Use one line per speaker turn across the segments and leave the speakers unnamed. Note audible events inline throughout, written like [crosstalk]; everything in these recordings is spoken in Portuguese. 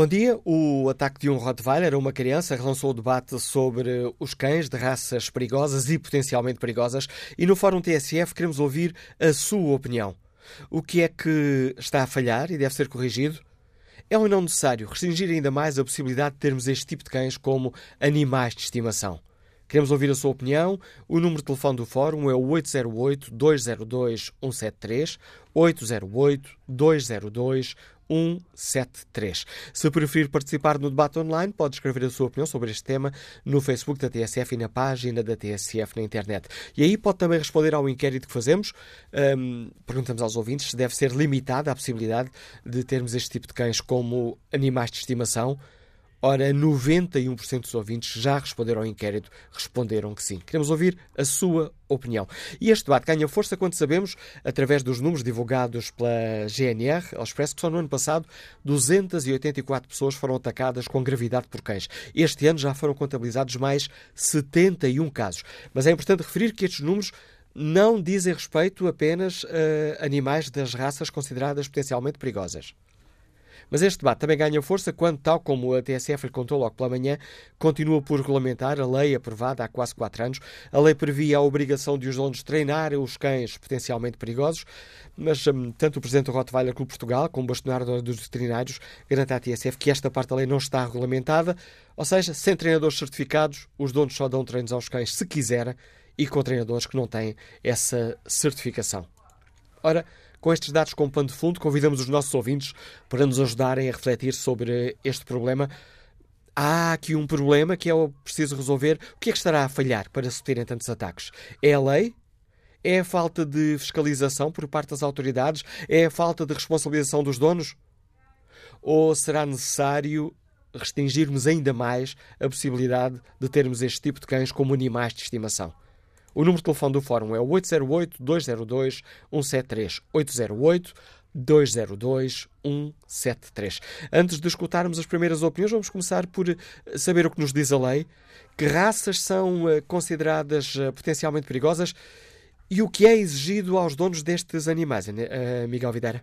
Bom dia. O ataque de um Rottweiler a uma criança relançou o debate sobre os cães de raças perigosas e potencialmente perigosas e no Fórum TSF queremos ouvir a sua opinião. O que é que está a falhar e deve ser corrigido? É ou não necessário restringir ainda mais a possibilidade de termos este tipo de cães como animais de estimação? Queremos ouvir a sua opinião. O número de telefone do Fórum é o 808-202-173, 808-202-173. 173. Se preferir participar no debate online, pode escrever a sua opinião sobre este tema no Facebook da TSF e na página da TSF na internet. E aí pode também responder ao inquérito que fazemos. Um, perguntamos aos ouvintes se deve ser limitada a possibilidade de termos este tipo de cães como animais de estimação. Ora, 91% dos ouvintes já responderam ao inquérito, responderam que sim. Queremos ouvir a sua opinião. E este debate ganha força quando sabemos, através dos números divulgados pela GNR, ao Expresso, que só no ano passado 284 pessoas foram atacadas com gravidade por cães. Este ano já foram contabilizados mais 71 casos. Mas é importante referir que estes números não dizem respeito apenas a animais das raças consideradas potencialmente perigosas. Mas este debate também ganha força quando, tal como a TSF lhe contou logo pela manhã, continua por regulamentar a lei aprovada há quase quatro anos. A lei previa a obrigação de os donos treinarem os cães potencialmente perigosos, mas um, tanto o Presidente do Rottweiler Clube Portugal como o bastonário dos veterinários garante à TSF que esta parte da lei não está regulamentada, ou seja, sem treinadores certificados, os donos só dão treinos aos cães se quiserem e com treinadores que não têm essa certificação. Ora, com estes dados como pano de fundo, convidamos os nossos ouvintes para nos ajudarem a refletir sobre este problema. Há aqui um problema que é preciso resolver. O que é que estará a falhar para se terem tantos ataques? É a lei? É a falta de fiscalização por parte das autoridades? É a falta de responsabilização dos donos? Ou será necessário restringirmos ainda mais a possibilidade de termos este tipo de cães como animais de estimação? O número de telefone do Fórum é o 808-202-173. 808-202-173. Antes de escutarmos as primeiras opiniões, vamos começar por eh, saber o que nos diz a lei, que raças são eh, consideradas eh, potencialmente perigosas e o que é exigido aos donos destes animais. Miguel Videira.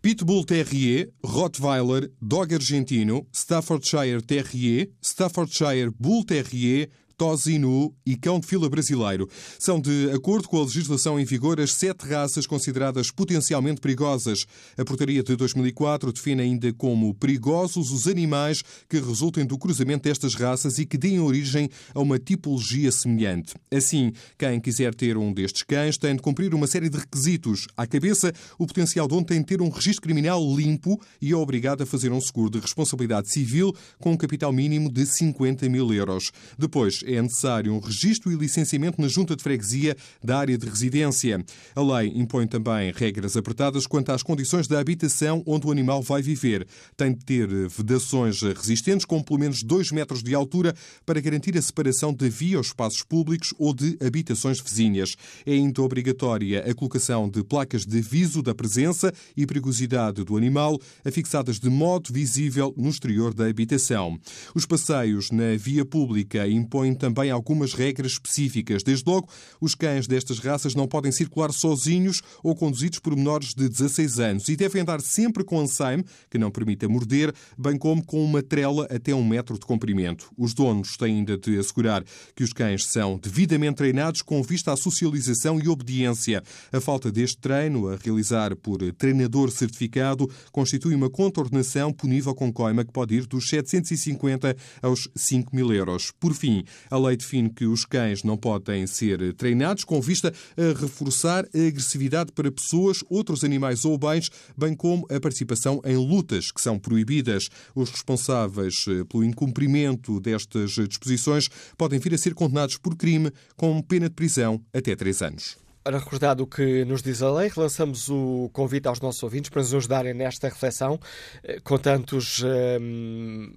Pitbull Terrier, Rottweiler, Dog Argentino, Staffordshire Terrier, Staffordshire Bull Terrier, Tosinu e Cão de Fila Brasileiro. São, de acordo com a legislação em vigor, as sete raças consideradas potencialmente perigosas. A portaria de 2004 define ainda como perigosos os animais que resultem do cruzamento destas raças e que deem origem a uma tipologia semelhante. Assim, quem quiser ter um destes cães tem de cumprir uma série de requisitos. À cabeça, o potencial dono tem de ter um registro criminal limpo e é obrigado a fazer um seguro de responsabilidade civil com um capital mínimo de 50 mil euros. Depois, é necessário um registro e licenciamento na junta de freguesia da área de residência. A lei impõe também regras apertadas quanto às condições da habitação onde o animal vai viver. Tem de ter vedações resistentes com pelo menos 2 metros de altura para garantir a separação de via aos espaços públicos ou de habitações vizinhas. É ainda obrigatória a colocação de placas de aviso da presença e perigosidade do animal, afixadas de modo visível no exterior da habitação. Os passeios na via pública impõem também algumas regras específicas. Desde logo, os cães destas raças não podem circular sozinhos ou conduzidos por menores de 16 anos e devem andar sempre com anseime, que não permita morder, bem como com uma trela até um metro de comprimento. Os donos têm ainda de assegurar que os cães são devidamente treinados com vista à socialização e obediência. A falta deste treino, a realizar por treinador certificado, constitui uma contornação punível com coima que pode ir dos 750 aos 5 mil euros. Por fim, a lei define que os cães não podem ser treinados com vista a reforçar a agressividade para pessoas, outros animais ou bens, bem como a participação em lutas que são proibidas. Os responsáveis eh, pelo incumprimento destas disposições podem vir a ser condenados por crime com pena de prisão até três anos.
Ora, recordado o que nos diz a lei, relançamos o convite aos nossos ouvintes para nos ajudarem nesta reflexão, eh, com tantos hum,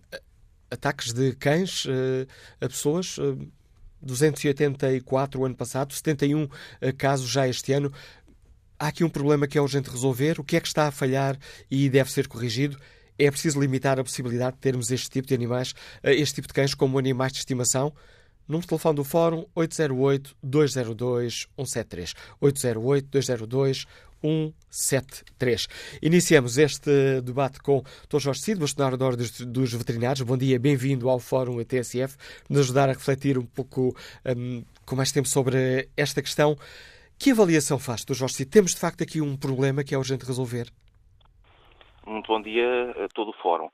ataques de cães uh, a pessoas. Uh, eh, 284 o ano passado, 71 eh, casos já este ano. Há aqui um problema que é urgente resolver. O que é que está a falhar e deve ser corrigido? É preciso limitar a possibilidade de termos este tipo de animais, este tipo de cães como animais de estimação. Número de telefone do Fórum 808-202-173. 808-202-173. 173. Iniciamos este debate com Dr. Jorge Cid, bastonário da Ordem dos Veterinários. Bom dia, bem-vindo ao Fórum ATSF, nos ajudar a refletir um pouco um, com mais tempo sobre esta questão. Que avaliação faz, Dr. Jorge Cid? Temos, de facto, aqui um problema que é urgente resolver?
Muito bom dia a todo o Fórum.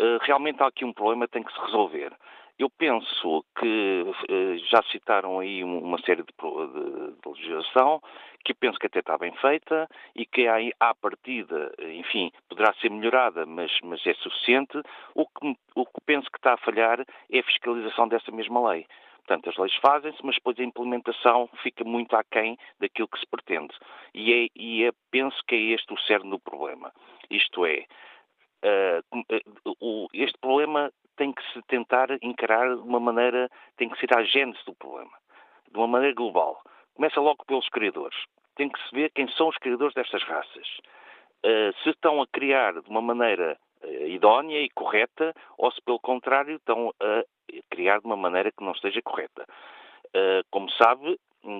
Uh, realmente há aqui um problema que tem que se resolver. Eu penso que uh, já citaram aí uma série de, de, de legislação que penso que até está bem feita e que à partida, enfim, poderá ser melhorada, mas, mas é suficiente. O que, o que penso que está a falhar é a fiscalização dessa mesma lei. Portanto, as leis fazem-se, mas depois a implementação fica muito aquém daquilo que se pretende. E, é, e é, penso que é este o cerne do problema. Isto é, uh, uh, este problema tem que se tentar encarar de uma maneira, tem que ser a gênese do problema, de uma maneira global. Começa logo pelos criadores. Tem que se ver quem são os criadores destas raças. Uh, se estão a criar de uma maneira uh, idónea e correta, ou se, pelo contrário, estão a criar de uma maneira que não esteja correta. Uh, como sabe,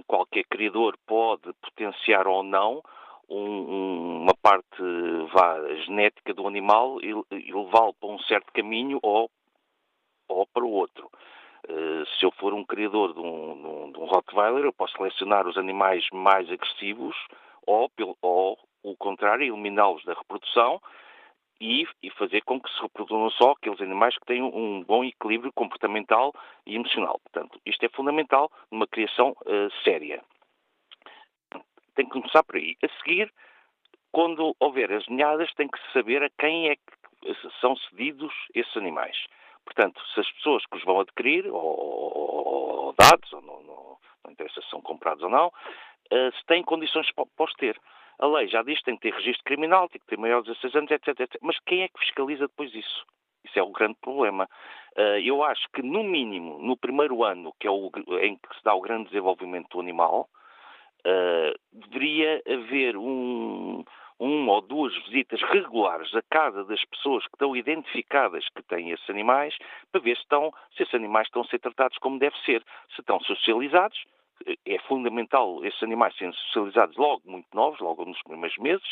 qualquer criador pode potenciar ou não um, uma parte vá, genética do animal e, e levá-lo para um certo caminho ou, ou para o outro. Eh, se eu for um criador de um, de um, Rottweiler, eu posso selecionar os animais mais agressivos ou, ou o contrário, eliminá-los da reprodução e, e, fazer com que se reproduzam só aqueles animais que têm um bom equilíbrio comportamental e emocional. Portanto, isto é fundamental numa criação uh, séria. Tem que começar por aí. A seguir, quando houver as ninhadas, tem que saber a quem é que são cedidos esses animais. Portanto, se as pessoas que os vão adquirir, ou, ou, ou dados, ou não, não, não, interessa se são comprados ou não, uh, se têm condições para, os ter. A lei já diz que tem que ter registro criminal, tem que ter maior de 16 anos, etc, etc. Mas quem é que fiscaliza depois isso? Isso é o grande problema. Uh, eu acho que, no mínimo, no primeiro ano, que é o, em que se dá o grande desenvolvimento do animal, uh, deveria haver um, uma ou duas visitas regulares à casa das pessoas que estão identificadas que têm esses animais, para ver se, estão, se esses animais estão a ser tratados como deve ser. Se estão socializados, é fundamental esses animais serem socializados logo muito novos, logo nos primeiros meses,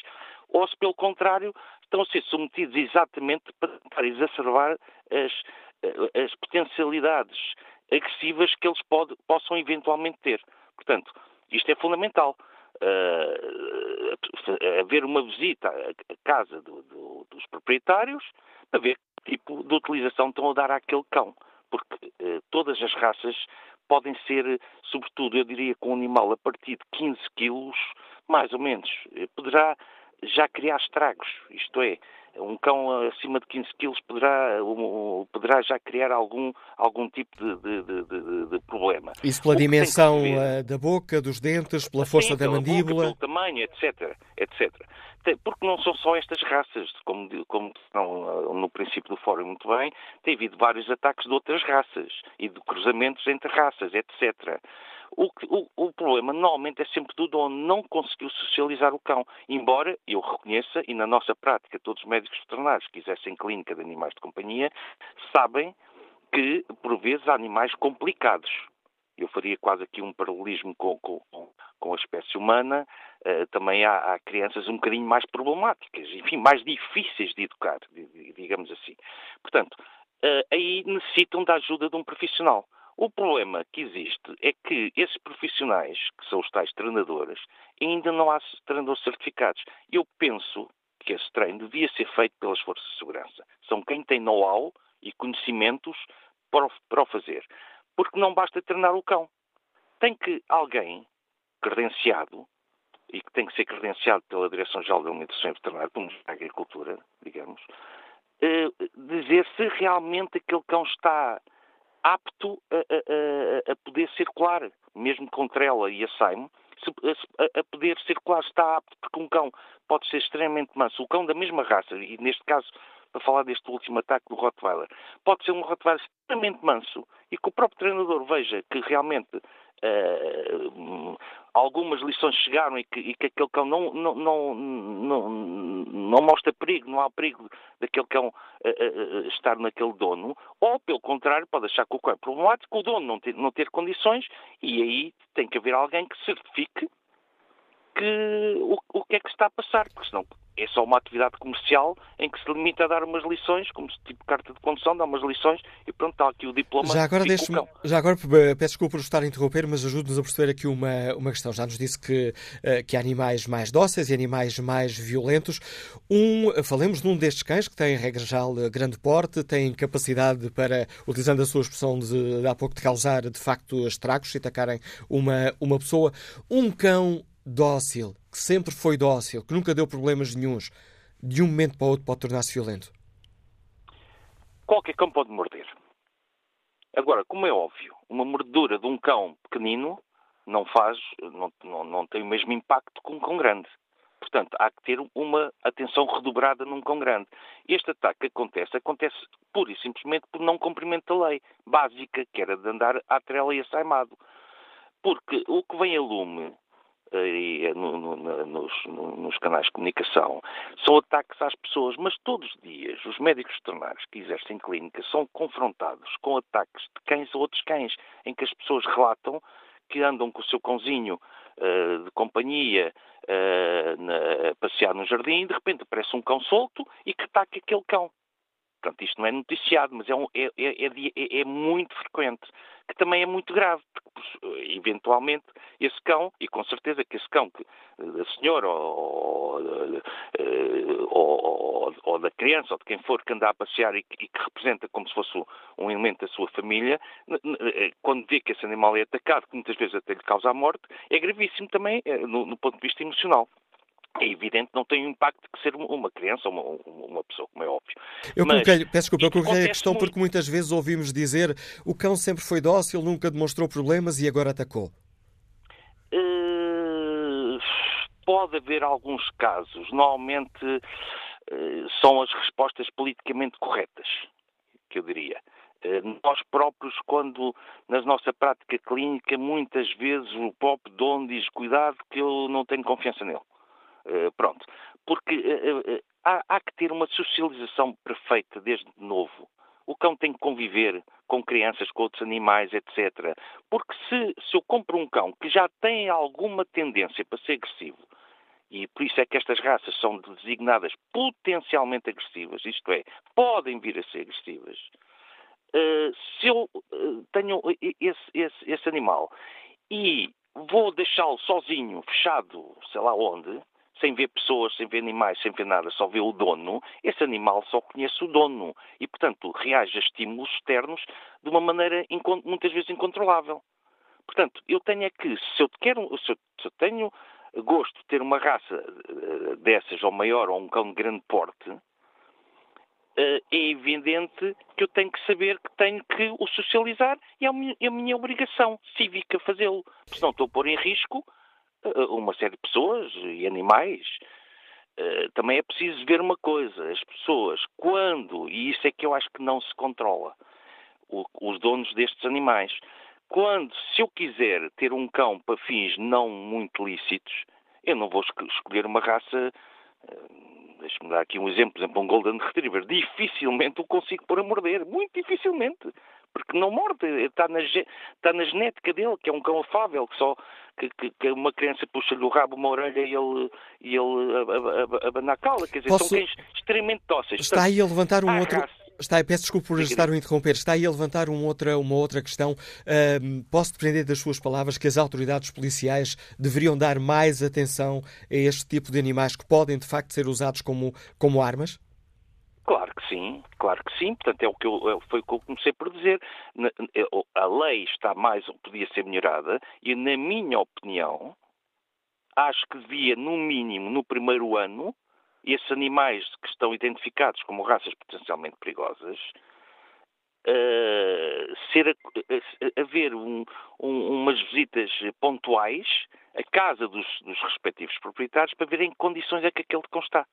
ou se, pelo contrário, estão a ser submetidos exatamente para exacerbar as, as potencialidades agressivas que eles pode, possam eventualmente ter. Portanto, isto é fundamental uh, haver uma visita à casa do, do, dos proprietários para ver que tipo de utilização estão a dar àquele cão. Porque uh, todas as raças podem ser, sobretudo, eu diria que um animal a partir de 15 quilos, mais ou menos, eh, poderá já criar estragos. Isto é, um cão acima de 15 quilos poderá, um, poderá já criar algum, algum tipo de, de, de, de problema.
Isso pela dimensão eh, da boca, dos dentes, pela força
Sim,
da mandíbula?
Boca, pelo tamanho, etc, etc. Porque não são só estas raças, como, como não, no princípio do fórum muito bem, tem havido vários ataques de outras raças e de cruzamentos entre raças, etc. O, o, o, problema normalmente é sempre do dono, não conseguiu socializar o cão. Embora eu reconheça, e na nossa prática todos os médicos veterinários que exercem clínica de animais de companhia sabem que, por vezes, há animais complicados. Eu faria quase aqui um paralelismo com, com, com a espécie humana. Uh, também há, há, crianças um bocadinho mais problemáticas, enfim, mais difíceis de educar, digamos assim. Portanto, uh, aí necessitam da ajuda de um profissional. O problema que existe é que esses profissionais, que são os tais treinadores, ainda não há treinadores certificados. Eu penso que esse treino devia ser feito pelas forças de segurança. São quem tem know-how e conhecimentos para o, para o fazer. Porque não basta treinar o cão. Tem que alguém credenciado, e que tem que ser credenciado pela Direção-Geral da Alimentação e Veterinária, como a Agricultura, digamos, eh, dizer se realmente aquele cão está apto a, a, a, poder circular, mesmo com trela e a, a poder circular está apto, porque um cão pode ser extremamente manso. O cão da mesma raça, e neste caso, para falar deste último ataque do Rottweiler, pode ser um Rottweiler extremamente manso e que o próprio treinador veja que realmente uh, algumas lições chegaram e que, e que aquele cão não, não, não, não, não mostra perigo, não há perigo daquele cão uh, uh, estar naquele dono, ou pelo contrário, pode achar que o cão é problemático, o dono não ter, não ter condições, e aí tem que haver alguém que certifique que, o, o que é que se está a passar, porque senão é só uma atividade comercial em que se limita a dar umas lições, como tipo carta de condução, dá umas lições e pronto, está aqui o diploma.
Já agora, deixe já agora peço desculpa por estar a interromper, mas ajude-nos a perceber aqui uma, uma questão. Já nos disse que, uh, que há animais mais dóceis e animais mais violentos. Um, falemos de um destes cães que tem, regra geral, grande porte, tem capacidade para, utilizando a sua expressão de, de há pouco, de causar de facto estragos se atacarem uma, uma pessoa. Um cão dócil, que sempre foi dócil, que nunca deu problemas nenhums, de um momento para o outro pode tornar-se violento?
Qualquer cão pode morder. Agora, como é óbvio, uma mordedura de um cão pequenino não faz, não, não, não tem o mesmo impacto que um cão grande. Portanto, há que ter uma atenção redobrada num cão grande. Este ataque que acontece, acontece pura e simplesmente por não cumprimento da lei básica, que era de andar à trela e assaimado. Porque o que vem a lume eh, no, no, nos, nos, canais de comunicação são ataques às pessoas, mas todos os dias os médicos veterinários que exercem clínica são confrontados com ataques de cães a outros cães, em que as pessoas relatam que andam com o seu cãozinho uh, de companhia uh, na, a passear no jardim e de repente aparece um cão solto e que ataca aquele cão. Portanto, isto não é noticiado, mas é, um, é, é, é, é muito frequente que também é muito grave, porque eventualmente esse cão, e com certeza que esse cão, que, da senhora ou, ou, ou, da criança ou de quem for que anda a passear e que, e que representa como se fosse um elemento da sua família, eh, quando vê que esse animal é atacado, que muitas vezes até lhe causa a morte, é gravíssimo também eh, no, no ponto de vista emocional é evidente não tem o impacto que ser uma criança uma, uma, pessoa, como é óbvio.
Eu coloquei, peço desculpa, eu coloquei a questão muito... porque muitas vezes ouvimos dizer o cão sempre foi dócil, nunca demonstrou problemas e agora atacou.
Uh, pode haver alguns casos. Normalmente uh, são as respostas politicamente corretas, que eu diria. Uh, nós próprios, quando na nossa prática clínica, muitas vezes o próprio dono diz cuidado que eu não tenho confiança nele. Eh, pronto. Porque uh, há, há que ter uma socialização perfeita desde novo. O cão tem que conviver com crianças, com outros animais, etc. Porque se, se eu compro um cão que já tem alguma tendência para ser agressivo, e por isso é que estas raças são designadas potencialmente agressivas, isto é, podem vir a ser agressivas, uh, se eu uh, tenho esse, esse, esse animal e vou deixá-lo sozinho, fechado, sei lá onde, sem ver pessoas, sem ver animais, sem ver nada, só vê o dono, esse animal só conhece o dono e, portanto, reage a estímulos externos de uma maneira muitas vezes incontrolável. Portanto, eu tenho é que, se eu, quero, se eu, se eu tenho gosto de ter uma raça eh, dessas, ou maior, ou um cão de grande porte, eh, é evidente que eu tenho que saber que tenho que o socializar e é a minha obrigação cívica fazê-lo. Senão estou a pôr em risco uma série de pessoas e animais. Uh, também é preciso ver uma coisa: as pessoas, quando, e isso é que eu acho que não se controla, os donos destes animais, quando, se eu quiser ter um cão para fins não muito lícitos, eu não vou escolher uma raça. Uh, Deixa-me dar aqui um exemplo, por exemplo, um Golden Retriever. Dificilmente o consigo pôr a morder, muito dificilmente porque não morde, está na, está na genética dele, que é um cão afável, que só que, que, que uma criança puxa-lhe o rabo, uma orelha e ele, e ele abana a cala. Quer dizer, Posso... são cães extremamente dóceis.
Está aí a levantar um outro... Está, peço desculpa por estar a interromper. Está aí a levantar um outra, uma outra questão. Uh, posso depender das suas palavras que as autoridades policiais deveriam dar mais atenção a este tipo de animais que podem, de facto, ser usados como, como armas?
Claro que sim, claro que sim. Portanto, é o que eu, é, foi o que eu comecei por dizer. É, a lei está mais, podia ser melhorada e, na minha opinião, acho que devia, no mínimo, no primeiro ano, esses animais que estão identificados como raças potencialmente perigosas, uh, ser, uh, haver um, um, umas visitas pontuais à casa dos, dos respectivos proprietários para verem que condições é que aquele cão está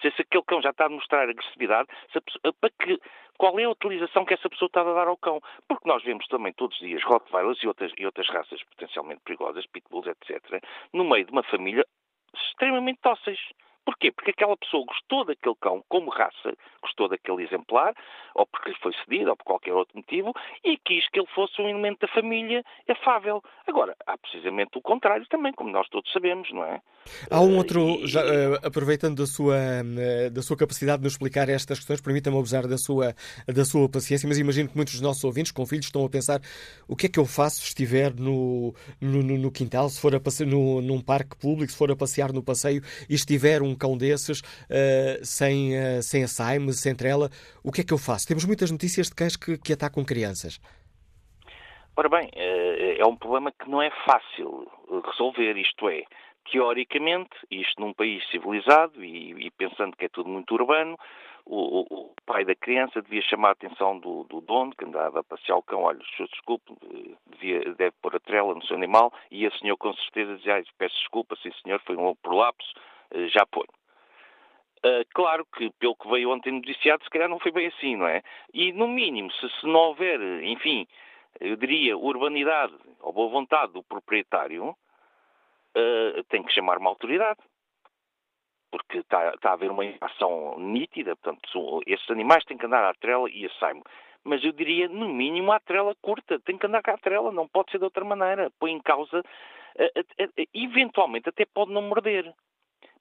se, aquele cão já está a mostrar agressividade, pessoa, para que, qual é a utilização que essa pessoa está a dar ao cão? Porque nós vemos também todos os dias Rottweilers e outras, e outras raças potencialmente perigosas, pitbulls, etc., no meio de uma família extremamente dóceis. Porquê? Porque aquela pessoa gostou daquele cão como raça, gostou daquele exemplar, ou porque lhe foi cedido, ou por qualquer outro motivo, e quis que ele fosse um elemento da família afável. Agora, há precisamente o contrário também, como nós todos sabemos, não é?
Há um outro, já, uh, aproveitando da sua, uh, da sua capacidade de nos explicar estas questões, permita-me abusar da sua, da sua paciência, mas imagino que muitos dos nossos ouvintes com filhos estão a pensar o que é que eu faço se estiver no, no, no quintal, se for a passear no, num parque público, se for a passear no passeio e estiver um cão desses uh, sem, uh, sem a Saime, sem trela, o que é que eu faço? Temos muitas notícias de cães que, que atacam crianças.
Ora bem, é um problema que não é fácil resolver, isto é, teoricamente, isto num país civilizado e, e pensando que é tudo muito urbano, o, o, pai da criança devia chamar a atenção do, do dono, que andava a passear o cão, olha, desculpe, devia, deve pôr a trela no seu animal, e a senhor com certeza dizia, peço desculpa, sim senhor, foi um prolapso, eh, já põe. Uh, claro que, pelo que veio ontem noticiado, se calhar não foi bem assim, não é? E, no mínimo, se, se não houver, enfim, eu diria, urbanidade ou boa vontade do proprietário, uh, tem que chamar uma autoridade. Porque está, está a haver uma ação nítida, portanto, esses animais têm que andar à trela e a saimo. Mas eu diria, no mínimo, à trela curta. Tem que andar com a trela, não pode ser de outra maneira. Põe em causa, uh, eventualmente até pode não morder.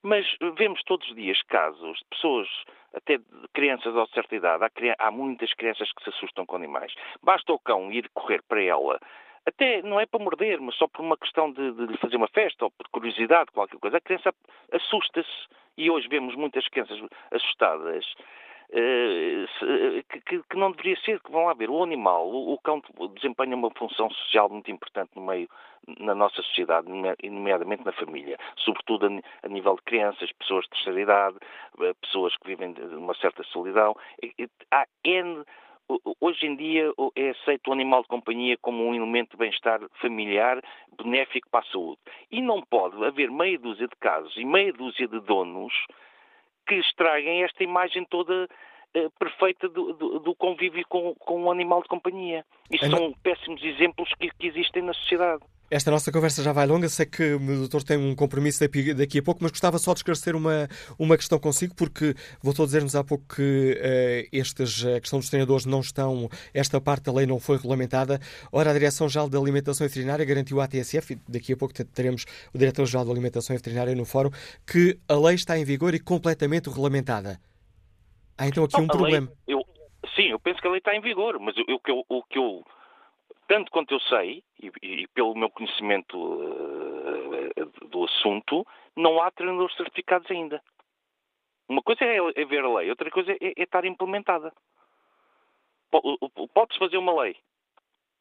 Mas vemos todos os dias casos de pessoas, até de crianças de certa idade, há, há, muitas crianças que se assustam com animais. Basta o cão ir correr para ela até não é para morder, mas só por uma questão de, de fazer uma festa ou por curiosidade, qualquer coisa. A criança assusta-se e hoje vemos muitas crianças assustadas que, que, não deveria ser, que vão lá ver. O animal, o, o, cão desempenha uma função social muito importante no meio, na nossa sociedade, nomeadamente na família, sobretudo a, a nível de crianças, pessoas de terceira idade, eh, pessoas que vivem uma certa solidão. Há N hoje em dia é aceito o animal de companhia como um elemento de bem-estar familiar benéfico para a saúde. E não pode haver meia dúzia de casos e meia dúzia de donos que estraguem esta imagem toda uh, perfeita do, do, do, convívio com, com um animal de companhia. É são péssimos exemplos que, que existem na sociedade.
Esta nossa conversa já vai longa, sei que o doutor tem um compromisso daqui a pouco, mas gostava só de esclarecer uma, uma questão consigo, porque voltou a dizer-nos há pouco que uh, estes, a questão dos treinadores não estão, esta parte da lei não foi regulamentada. Ora, a Direção-Geral da Alimentação e Veterinária garantiu à TSF, e daqui a pouco teremos o Diretor-Geral da Alimentação e Veterinária no fórum, que a lei está em vigor e completamente regulamentada. Há então aqui não, um problema.
Lei, eu, sim, eu penso que a lei está em vigor, mas o, que eu, o que eu tanto quanto eu sei, e, e pelo meu conhecimento uh, do assunto, não há treinadores certificados ainda. Uma coisa é, é ver a lei, outra coisa é, é estar implementada. Pode-se fazer uma lei,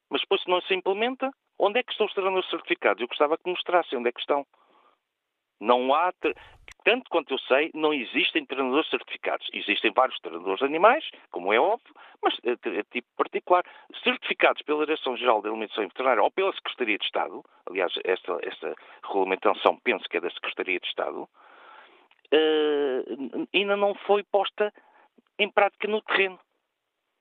mas depois se não se implementa, onde é que estão os treinadores certificados? Eu gostava que mostrassem onde é que estão. Não há, tanto quanto eu sei, não existem treinadores certificados. Existem vários treinadores de animais, como é óbvio, mas é, é tipo particular. Certificados pela Direção-Geral da Alimentação e Veterinária ou pela Secretaria de Estado, aliás, esta, esta regulamentação penso que é da Secretaria de Estado, uh, ainda não foi posta em prática no terreno.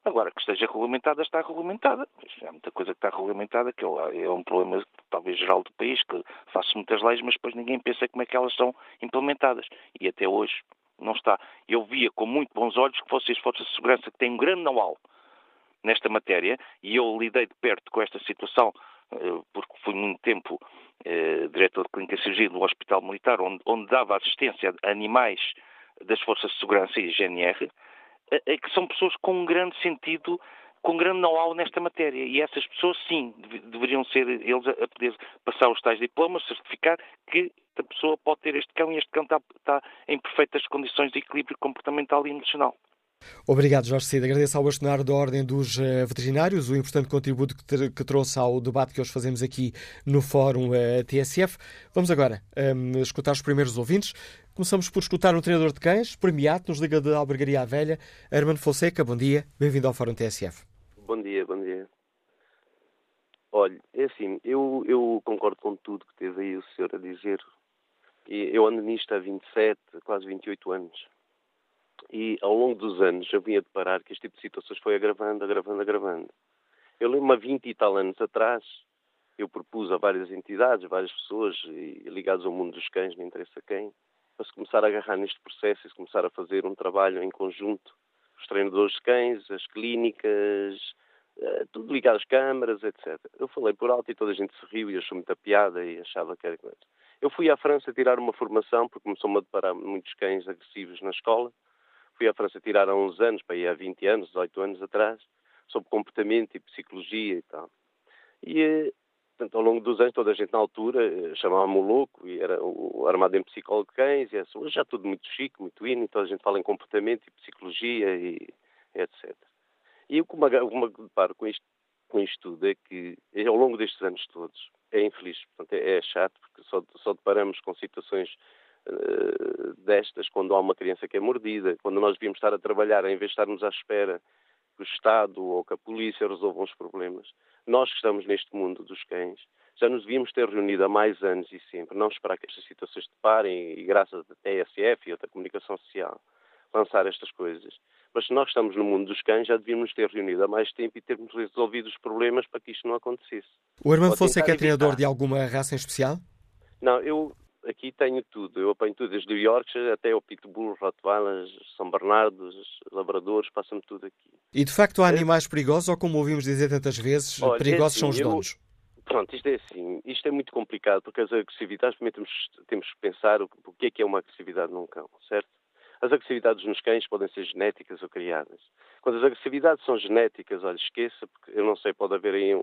Agora, que esteja regulamentada, está regulamentada. Há muita coisa que está regulamentada, que é um problema talvez geral do país, que faço muitas leis, mas depois ninguém pensa como é que elas são implementadas. E até hoje não está. Eu via com muito bons olhos que vocês, Forças de Segurança, que têm um grande know-how nesta matéria, e eu lidei de perto com esta situação, eh, porque fui muito tempo eh, diretor de clínica de cirurgia no Hospital Militar, onde, onde dava assistência a animais das Forças de Segurança e GNR, é que são pessoas com um grande sentido, com um grande know-how nesta matéria. E essas pessoas, sim, deveriam ser eles a poder passar os tais diplomas, certificar que a pessoa pode ter este cão e este cão está, em perfeitas condições de equilíbrio comportamental e emocional.
Obrigado, Jorge Cid. Agradeço ao bastonário da Ordem dos eh, Veterinários o importante contributo que, que, trouxe ao debate que hoje fazemos aqui no Fórum eh, TSF. Vamos agora um, ehm, escutar os primeiros ouvintes. Começamos por escutar um treinador de cães, premiado, nos liga da Albergaria à Velha, Hermano Fonseca. Bom dia, bem-vindo ao Fórum TSF.
Bom dia, bom dia. Olha, é assim, eu, eu concordo com tudo que teve aí o senhor a dizer. Eu ando nisto há 27, quase 28 anos. E ao longo dos anos eu vim a deparar que este tipo de situações foi agravando, agravando, agravando. Eu lembro-me há 20 e tal anos atrás, eu propus a várias entidades, várias pessoas ligadas ao mundo dos cães, não interessa quem, para se começar a agarrar neste processo e se começar a fazer um trabalho em conjunto. Os treinadores de cães, as clínicas, eh, tudo ligado às câmaras, etc. Eu falei por alto e toda a gente se riu e achou muita piada e achava que era coisa. Eu fui à França tirar uma formação, porque começou-me a deparar muitos cães agressivos na escola. Fui à França tirar há uns anos, para ir há 20 anos, 18 anos atrás, sobre comportamento e psicologia e tal. E, eh, portanto, ao longo dos anos, toda a gente na altura eh, chamava-me louco e era o armado em psicólogo de cães, e assim, já tudo muito chique, muito hino, toda a gente fala em comportamento e psicologia e etc. E eu, como me deparo com isto, com isto tudo, é que ao longo destes anos todos, é infeliz, portanto, é, é chato, porque só, só deparamos com situações uh, destas quando há uma criança que é mordida, quando nós devíamos estar a trabalhar, em vez de estarmos à espera que o Estado ou que a polícia resolvam os problemas. Nós que estamos neste mundo dos cães, já nos devíamos ter reunido há mais anos e sempre, não esperar que estas situações se parem e graças à TSF e outra comunicação social lançar estas coisas. Mas se nós estamos no mundo dos cães, já devíamos ter reunido há mais tempo e termos resolvido os problemas para que isto não acontecesse.
O Armando Fonseca é treinador de alguma raça em especial?
Não, eu aqui tenho tudo. Eu apanho tudo, desde o Yorkshire até o Pitbull, Rottweilers, São Bernardos, Labradores, passa-me tudo aqui.
E de facto há é. animais perigosos ou, como ouvimos dizer tantas vezes, Olha, perigosos é assim, são os eu, donos?
Pronto, isto é assim, isto é muito complicado porque as agressividades, primeiro temos, temos que pensar o, o que é que é uma agressividade num cão, certo? As agressividades nos cães podem ser genéticas ou criadas. Quando as agressividades são genéticas, olha, esqueça, porque eu não sei, pode haver aí um,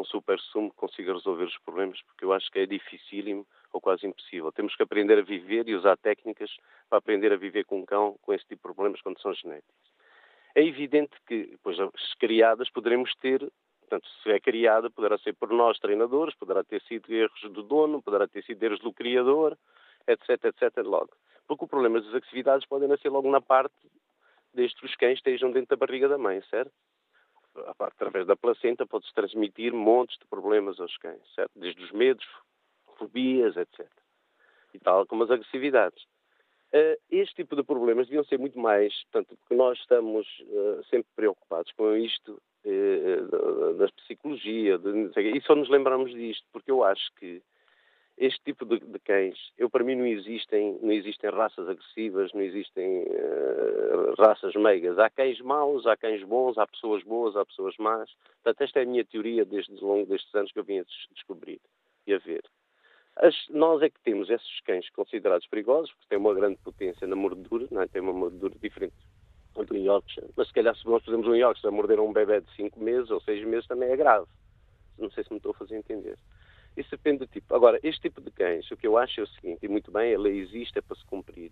um super sumo que consiga resolver os problemas, porque eu acho que é dificílimo ou quase impossível. Temos que aprender a viver e usar técnicas para aprender a viver com um cão com esse tipo de problemas quando são genéticos. É evidente que, pois, as criadas poderemos ter, portanto, se é criada, poderá ser por nós treinadores, poderá ter sido erros do dono, poderá ter sido erros do criador, etc, etc, logo. Porque o problema das agressividades podem nascer logo na parte desde que os cães estejam dentro da barriga da mãe, certo? Através da placenta pode-se transmitir montes de problemas aos cães, certo? Desde os medos, fobias, etc. E tal como as agressividades. Uh, este tipo de problemas deviam ser muito mais, portanto, porque nós estamos uh, sempre preocupados com isto uh, da psicologia, de, e só nos lembramos disto, porque eu acho que este tipo de, de, cães, eu para mim não existem, não existem raças agressivas, não existem uh, raças meigas. Há cães maus, há cães bons, há pessoas boas, há pessoas más. Portanto, esta é a minha teoria desde ao longo destes anos que eu vim a descobrir e a ver. As, nós é que temos esses cães considerados perigosos, porque têm uma grande potência na mordedura, não é? têm uma mordedura diferente do Yorkshire. Mas se calhar se nós fazemos um Yorkshire a morder um bebê de 5 meses ou 6 meses também é grave. Não sei se me estou a fazer entender. Isso depende do tipo. Agora, este tipo de cães, o que eu acho é o seguinte, e muito bem, a lei existe é para se cumprir.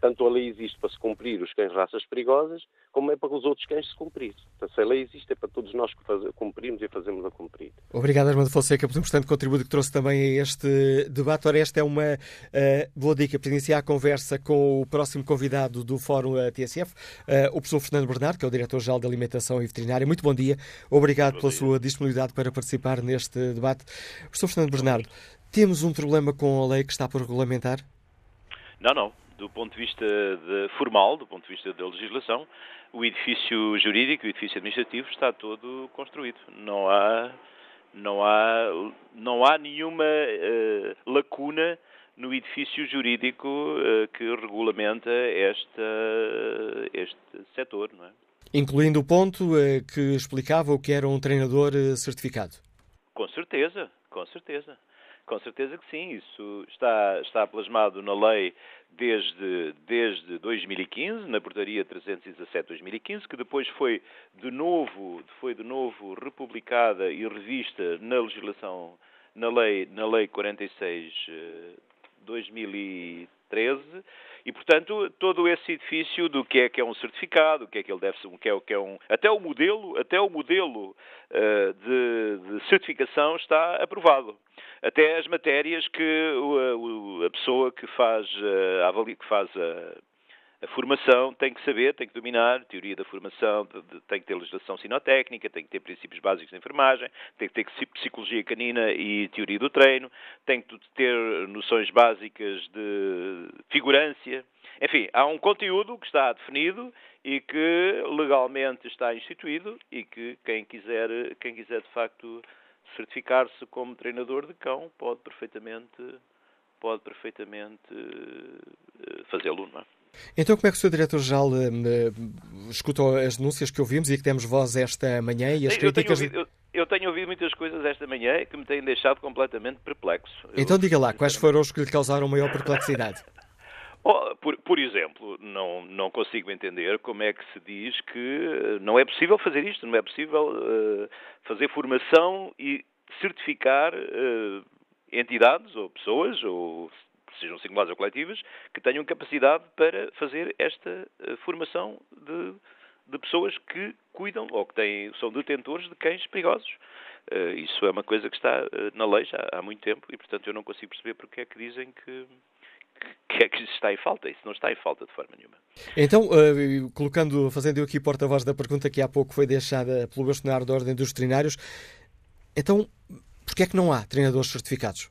Tanto a lei existe para se cumprir os cães raças perigosas, como é para os outros cães se cumprir. Portanto, se a lei existe é para todos nós que faz, cumprimos e fazemos a cumprir.
Obrigado, Armando Fonseca, por um importante contributo que trouxe também a este debate. Ora, esta é uma uh, boa dica para iniciar a conversa com o próximo convidado do Fórum eh, TSF, uh, o professor Fernando Bernardo, que é o Diretor-Geral de Alimentação e Veterinária. Muito bom dia. Obrigado bom pela dia. sua disponibilidade para participar neste debate. Professor Fernando Bernardo, temos um problema com a lei que está por regulamentar?
Não, não do ponto de vista de, formal, do ponto de vista da legislação, o edifício jurídico, o edifício administrativo está todo construído. Não há, não há, não há nenhuma uh, lacuna no edifício jurídico uh, que regulamenta esta, este setor, não é?
Incluindo o ponto uh, que explicava o que era um treinador certificado.
Com certeza, com certeza. Com certeza que sim, isso está, está plasmado na lei desde, desde 2015, na portaria 317-2015, que depois foi de novo, foi de novo republicada e revista na legislação, na lei, na lei 46 2013 e, portanto, todo esse edifício do que é que é um certificado, o que é que ele deve ser, o que é, o que é um, até o modelo, até o modelo uh, de, de, certificação está aprovado. Até as matérias que a, a pessoa que faz, uh, que faz a, a formação tem que saber, tem que dominar, teoria da formação, tem que ter legislação sinotécnica, tem que ter princípios básicos de enfermagem, tem que ter psicologia canina e teoria do treino, tem que ter noções básicas de figurância. Enfim, há um conteúdo que está definido e que legalmente está instituído e que quem quiser, quem quiser de facto certificar-se como treinador de cão pode perfeitamente pode perfeitamente uh, fazê-lo, não é?
Então, como é que o Sr. Diretor-Geral uh, escutou as denúncias que ouvimos e que temos voz esta manhã e as
eu
críticas...
Tenho ouvido, eu, eu, tenho ouvido muitas coisas esta manhã que me têm deixado completamente perplexo.
Então, eu, diga lá, quais foram os que lhe causaram maior perplexidade? [laughs]
Oh, por, por, exemplo, não, não consigo entender como é que se diz que não é possível fazer isto, não é possível uh, fazer formação e certificar uh, entidades ou pessoas, ou sejam singulares ou coletivas, que tenham capacidade para fazer esta uh, formação de, de, pessoas que cuidam ou que têm, são detentores de cães perigosos. isso é uma coisa que está na lei já há muito tempo e, portanto, eu não consigo perceber porque é que dizem que [laughs] que é que está em falta. Isso não está em falta de forma nenhuma.
Então, uh, colocando, fazendo eu aqui porta-voz da pergunta que há pouco foi deixada pelo bastonário da Ordem dos Veterinários, então, porquê é que não há treinadores certificados?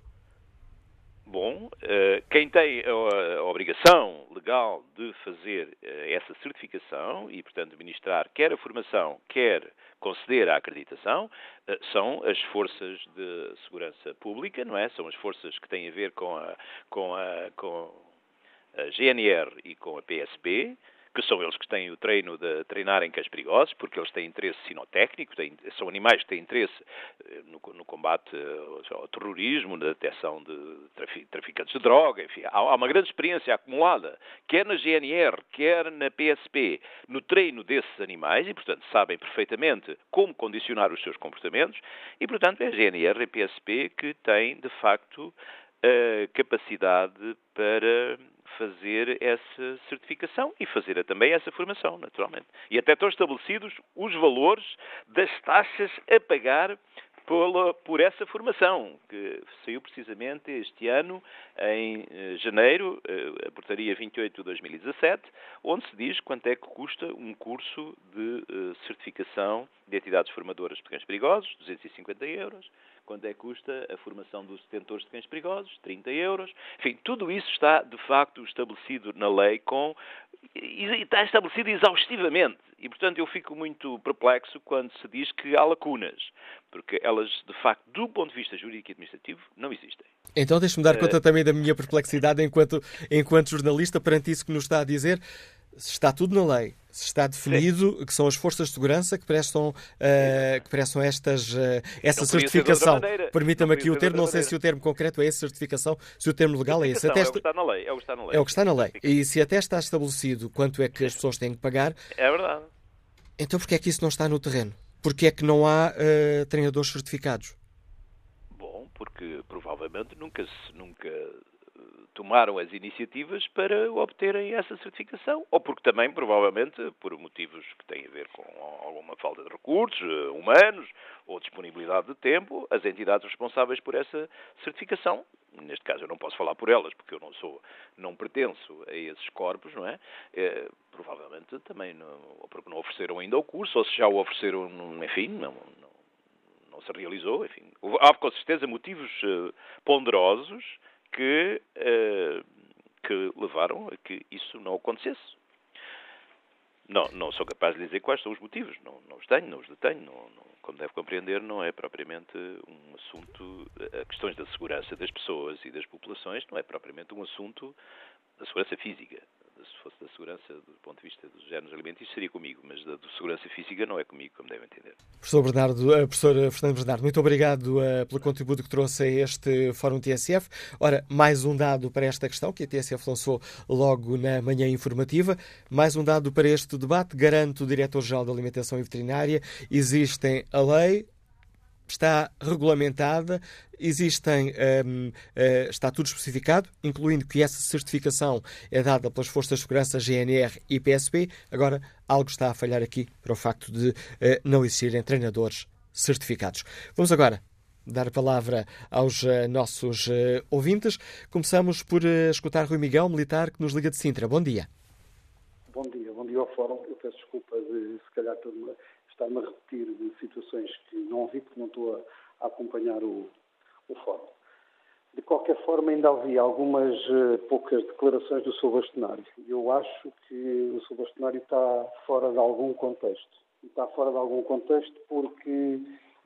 Bom, uh, quem tem a, obrigação legal de fazer uh, essa certificação e, portanto, ministrar quer a formação, quer conceder a acreditação eh, são as forças de segurança pública, não é? São as forças que têm a ver com a, com a, com a GNR e com a PSP, que são eles que têm o treino de treinar em cães perigosos, porque eles têm interesse sinotécnico, têm, são animais que têm interesse eh, no, no combate ao terrorismo, na detecção de traficantes de droga, enfim, há, há, uma grande experiência acumulada, quer na GNR, quer na PSP, no treino desses animais, e, portanto, sabem perfeitamente como condicionar os seus comportamentos, e, portanto, é a GNR e a PSP que têm, de facto, a capacidade para fazer essa certificação e fazer também essa formação, naturalmente. E até estão estabelecidos os valores das taxas a pagar por, essa formação, que saiu precisamente este ano, em eh, janeiro, eh, a portaria 28 de 2017, onde se diz quanto é que custa um curso de eh, certificação de entidades formadoras de cães perigosos, 250 euros, quanto é que custa a formação dos detentores de cães perigosos, 30 euros. Enfim, tudo isso está, de facto, estabelecido na lei com e está estabelecido exaustivamente. E, portanto, eu fico muito perplexo quando se diz que há lacunas, porque elas, de facto, do ponto de vista jurídico e administrativo, não existem.
Então, deixe-me dar conta uh... também da minha perplexidade enquanto, enquanto jornalista perante isso que nos está a dizer está tudo na lei, se está definido Sim. que são as forças de segurança que prestam, uh, que prestam estas, uh, essa certificação. Permita-me aqui o termo, não sei se o termo concreto é essa certificação, se o termo legal é esse.
Até é o que está na lei. É o que está na lei.
É o que está na lei. E se até está estabelecido quanto é que as pessoas têm que pagar.
É verdade.
Então porquê é que isso não está no terreno? Porquê é que não há uh, treinadores certificados?
Bom, porque provavelmente nunca, nunca tomaram as iniciativas para obterem essa certificação, ou porque também, provavelmente, por motivos que têm a ver com alguma falta de recursos eh, humanos ou disponibilidade de tempo, as entidades responsáveis por essa certificação, neste caso eu não posso falar por elas, porque eu não sou, não pertenço a esses corpos, não é? é provavelmente também, não, ou porque não ofereceram ainda o curso, ou se já o ofereceram, enfim, não, não, não se realizou, enfim. Há com certeza motivos uh, ponderosos que, uh, que levaram a que isso não acontecesse. Não, não sou capaz de dizer quais são os motivos, não, não os tenho, não os detenho. Não, não, como deve compreender, não é propriamente um assunto. A questões da segurança das pessoas e das populações não é propriamente um assunto da segurança física se fosse da segurança do ponto de vista dos géneros alimentícios, seria comigo, mas da segurança física não é comigo, como devem entender.
Professor Bernardo, uh, professor Fernando Bernardo, muito obrigado uh, pelo contributo que trouxe a este Fórum TSF. Ora, mais um dado para esta questão que a TSF lançou logo na manhã informativa, mais um dado para este debate. Garanto o Diretor-Geral da Alimentação e Veterinária, existem a lei, está regulamentada, existem, um, uh, eh, está tudo especificado, incluindo que essa certificação é dada pelas Forças de Segurança GNR e PSP. Agora, algo está a falhar aqui para o facto de uh, não existirem treinadores certificados. Vamos agora dar a palavra aos uh, nossos ouvintes. Começamos por escutar Rui Miguel, militar, que nos liga de Sintra. Bom dia.
Bom dia, bom dia ao Fórum. Eu peço desculpa de, se calhar, estar-me a repetir de situações que não vi, porque não estou a, acompanhar o, o fórum. De qualquer forma, ainda havia algumas uh, poucas declarações do seu bastonário. Eu acho que o seu bastonário está fora de algum contexto. Está fora de algum contexto porque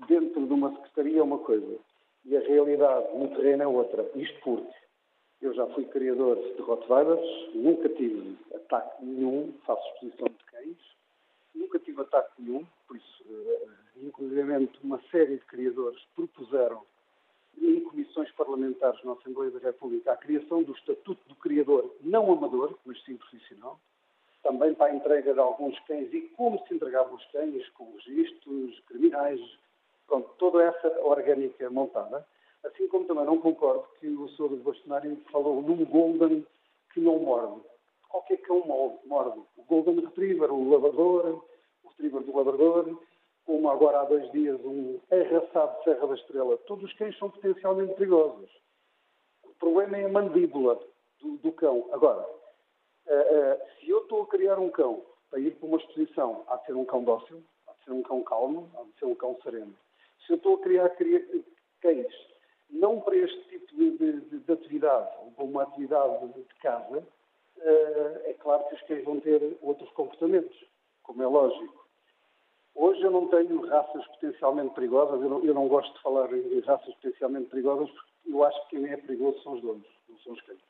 dentro de uma secretaria é uma coisa e a realidade no terreno é outra. Isto porque Eu já fui criador de Rottweilers, nunca tive ataque nenhum, faço exposição de cães, nunca tive ataque nenhum, por isso, uh, inclusivamente, uma série de criadores propuseram em comissões parlamentares na Assembleia da República a criação do Estatuto do Criador não amador, mas sim profissional, também para a entrega de alguns cães e como se entregavam os cães, com registros criminais, pronto, toda essa orgânica montada. Assim como também não concordo que o Sr. Bastonário falou num Golden que não morde. Qualquer cão morde. O Golden Retriever, o Labrador, Retriever do Labrador, como agora há dois dias um arraçado de Serra da Estrela. Todos os cães são potencialmente perigosos. O problema é a mandíbula do, do cão. Agora, uh, uh, se eu estou a criar um cão para ir para uma exposição, há de ser um cão dócil, há de ser um cão calmo, há de ser um cão sereno. Se eu estou a criar cães não para este tipo de, de, de atividade, ou para uma atividade de casa, uh, é claro que os cães vão ter outros comportamentos, como é lógico. Hoje eu não tenho raças potencialmente perigosas, eu não, eu não gosto de falar em raças potencialmente perigosas, porque eu acho que quem é perigoso são os donos, não são os cães.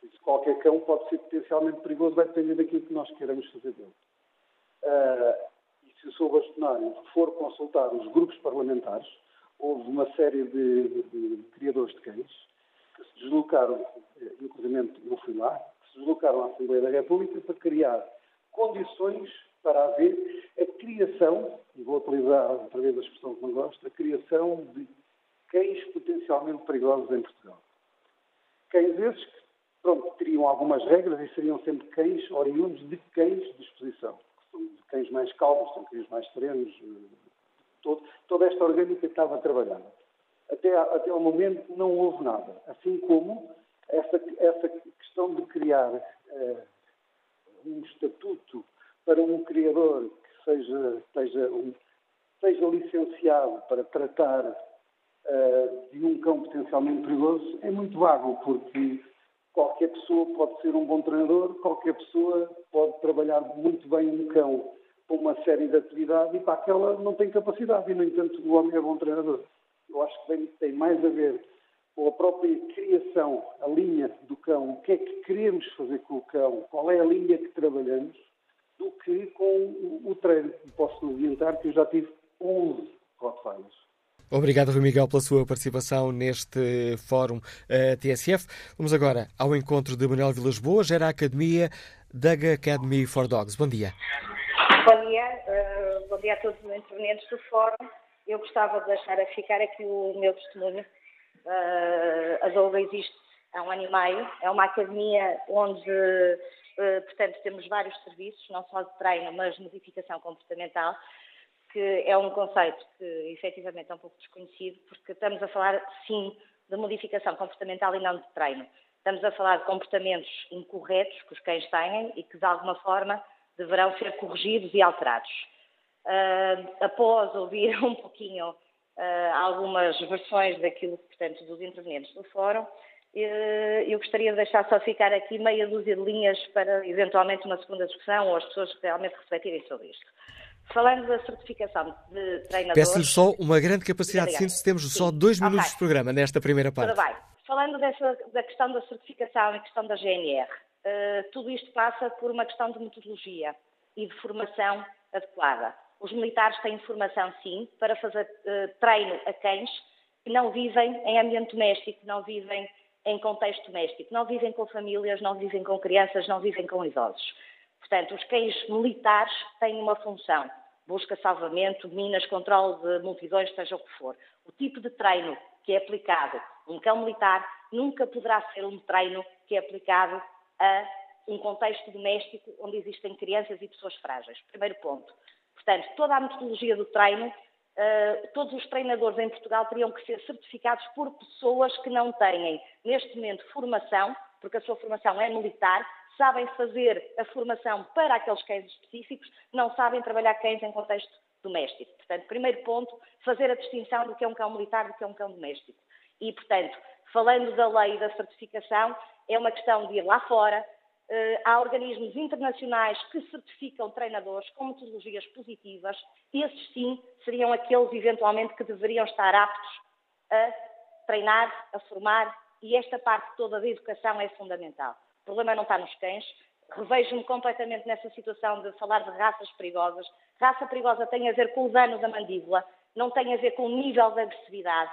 Se qualquer cão pode ser potencialmente perigoso, vai depender daquilo que nós queremos fazer dele. Uh, e se o seu bastonário for consultar os grupos parlamentares, houve uma série de, de, de, criadores de cães que se deslocaram, eh, inclusive eu fui lá, que se deslocaram à Assembleia da República para criar condições para haver a criação, e vou utilizar outra vez a expressão que não gosto, a criação de cães potencialmente perigosos em Portugal. Cães esses que, pronto, teriam algumas regras e seriam sempre cães oriundos de cães de exposição. São cães mais calmos, são cães mais serenos, eh, todo, toda esta orgânica estava trabalhada. Até, até ao momento não houve nada. Assim como essa, essa questão de criar uh, um estatuto para um criador que seja, seja, um, seja licenciado para tratar uh, de um cão potencialmente perigoso é muito vago, porque qualquer pessoa pode ser um bom treinador, qualquer pessoa pode trabalhar muito bem um cão para uma série de atividades e para aquela não tem capacidade. E, no entanto, o homem é bom treinador. Eu acho que tem, mais a ver com a própria criação, a linha do cão, o que é que queremos fazer com o cão, qual é a linha que trabalhamos, do que com o, treino. Posso adiantar que eu já tive 11 Rottweilers.
Obrigado, Rui Miguel, pela sua participação neste fórum uh, TSF. Vamos agora ao encontro de Manuel Vilas Boas, gera a Academia Dug Academy for Dogs. Bom dia.
Bom dia, uh, bom dia a todos os intervenientes do fórum. Eu gostava de deixar a ficar aqui o meu testemunho. Uh, a Doga existe há um ano e meio. É uma academia onde, uh, portanto, temos vários serviços, não só de treino, mas modificação comportamental, que é um conceito que efetivamente é um pouco desconhecido, porque estamos a falar, sim, de modificação comportamental e não de treino. Estamos a falar de comportamentos incorretos que os cães têm e que, de alguma forma, deverão ser corrigidos e alterados. Uh, após ouvir [laughs] um pouquinho uh, algumas versões daquilo, portanto, dos intervenientes do fórum, eu gostaria de deixar só ficar aqui meia dúzia de linhas para, eventualmente, uma segunda discussão ou as pessoas realmente refletirem sobre isto. Falando da certificação de treinadores...
Peço-lhe só uma grande capacidade de síntese, temos Sim. só dois minutos okay. de programa nesta primeira parte.
Tudo bem. Falando dessa, da questão da certificação e questão da GNR, eh, tudo isto passa por uma questão de metodologia e de formação adequada. Os militares têm formação, sim, para fazer uh, treino a cães que não vivem em ambiente doméstico, não vivem em contexto doméstico, não vivem com famílias, não vivem com crianças, não vivem com idosos. Portanto, os cães militares têm uma função: busca, salvamento, minas, controle de multidões, seja o que for. O tipo de treino que é aplicado um cão militar nunca poderá ser um treino que é aplicado a um contexto doméstico onde existem crianças e pessoas frágeis. Primeiro ponto. Portanto, toda a metodologia do treino, uh, todos os treinadores em Portugal teriam que ser certificados por pessoas que não têm, neste momento, formação, porque a sua formação é militar, sabem fazer a formação para aqueles cães específicos, não sabem trabalhar cães em contexto doméstico. Portanto, primeiro ponto, fazer a distinção do que é um cão militar do que é um cão doméstico. E, portanto, falando da lei da certificação, é uma questão de ir lá fora. Uh, há organismos internacionais que certificam treinadores com metodologias positivas. Esses, sim, seriam aqueles, eventualmente, que deveriam estar aptos a treinar, a formar e esta parte toda da educação é fundamental. O problema não está nos cães. Revejo-me completamente nessa situação de falar de raças perigosas. Raça perigosa tem a ver com o dano da mandíbula, não tem a ver com o nível de agressividade.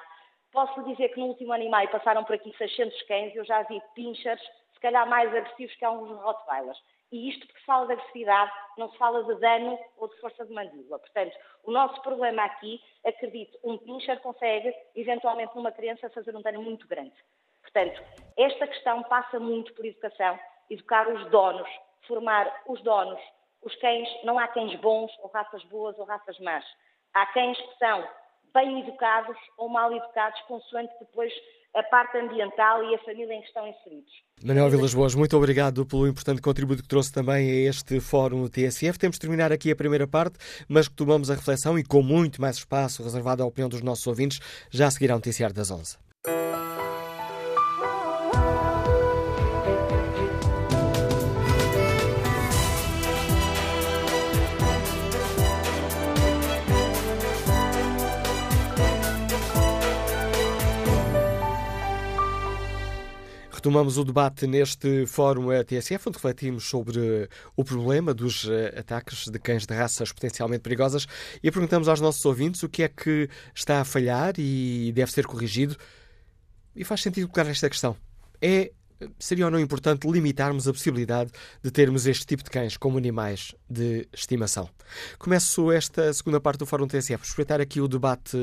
Posso dizer que no último ano e meio passaram por aqui 600 cães eu já vi pinchers, se calhar mais agressivos que alguns Rottweilers. E isto porque se fala de agressividade, não se fala de dano ou de força de mandíbula. Portanto, o nosso problema aqui, acredito, um pincher consegue, eventualmente numa criança, fazer um dano muito grande. Portanto, esta questão passa muito por educação, educar os donos, formar os donos. Os cães, não há cães bons ou raças boas ou raças más. Há cães que são bem educados ou mal educados, consoante depois a parte ambiental e a família em que estão inseridos.
Manuel Vilas Boas, muito obrigado pelo importante contributo que trouxe também a este fórum TSF. Temos de terminar aqui a primeira parte, mas retomamos a reflexão e com muito mais espaço reservado à opinião dos nossos ouvintes, já a seguir ao noticiário das 11. Retomamos o debate neste fórum TSF, onde refletimos sobre o problema dos eh, ataques de cães de raças potencialmente perigosas e perguntamos aos nossos ouvintes o que é que está a falhar e deve ser corrigido. E faz sentido colocar esta questão. É seria ou não importante limitarmos a possibilidade de termos este tipo de cães como animais de estimação? Começo esta segunda parte do Fórum TSF, respeitar aqui o debate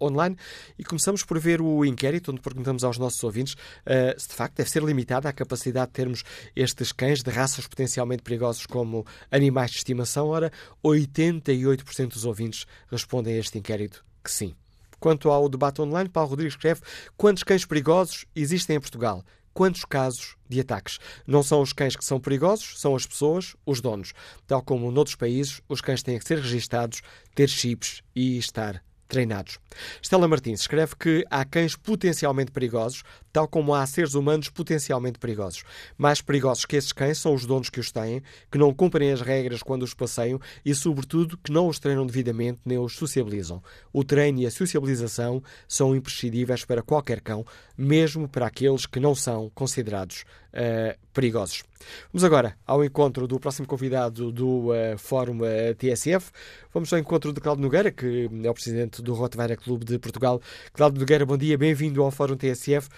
online e começamos por ver o inquérito, onde perguntamos aos nossos ouvintes uh, se de facto deve ser limitada a capacidade de termos estes cães de raças potencialmente perigosos como animais de estimação. Ora, 88% dos ouvintes respondem a este inquérito que sim. Quanto ao debate online, Paulo Rodrigues escreve quantos cães perigosos existem em Portugal? Quantos casos de ataques. Não são os cães que são perigosos, são as pessoas, os donos. Tal como noutros países, os cães têm que ser registados, ter chips e estar treinados. Stella Martins escreve que há cães potencialmente perigosos, tal como há seres humanos potencialmente perigosos. Mais perigosos que esses cães são os donos que os têm, que não cumprem as regras quando os passeiam e, sobretudo, que não os treinam devidamente nem os sociabilizam. O treino e a sociabilização são imprescindíveis para qualquer cão, mesmo para aqueles que não são considerados uh, perigosos. Vamos agora ao encontro do próximo convidado do uh, Fórum uh, eh, TSF. Vamos ao encontro de Cláudio Nogueira, que é o presidente do Rottweiler Clube de Portugal. Cláudio Nogueira, bom dia, bem-vindo ao Fórum TSF.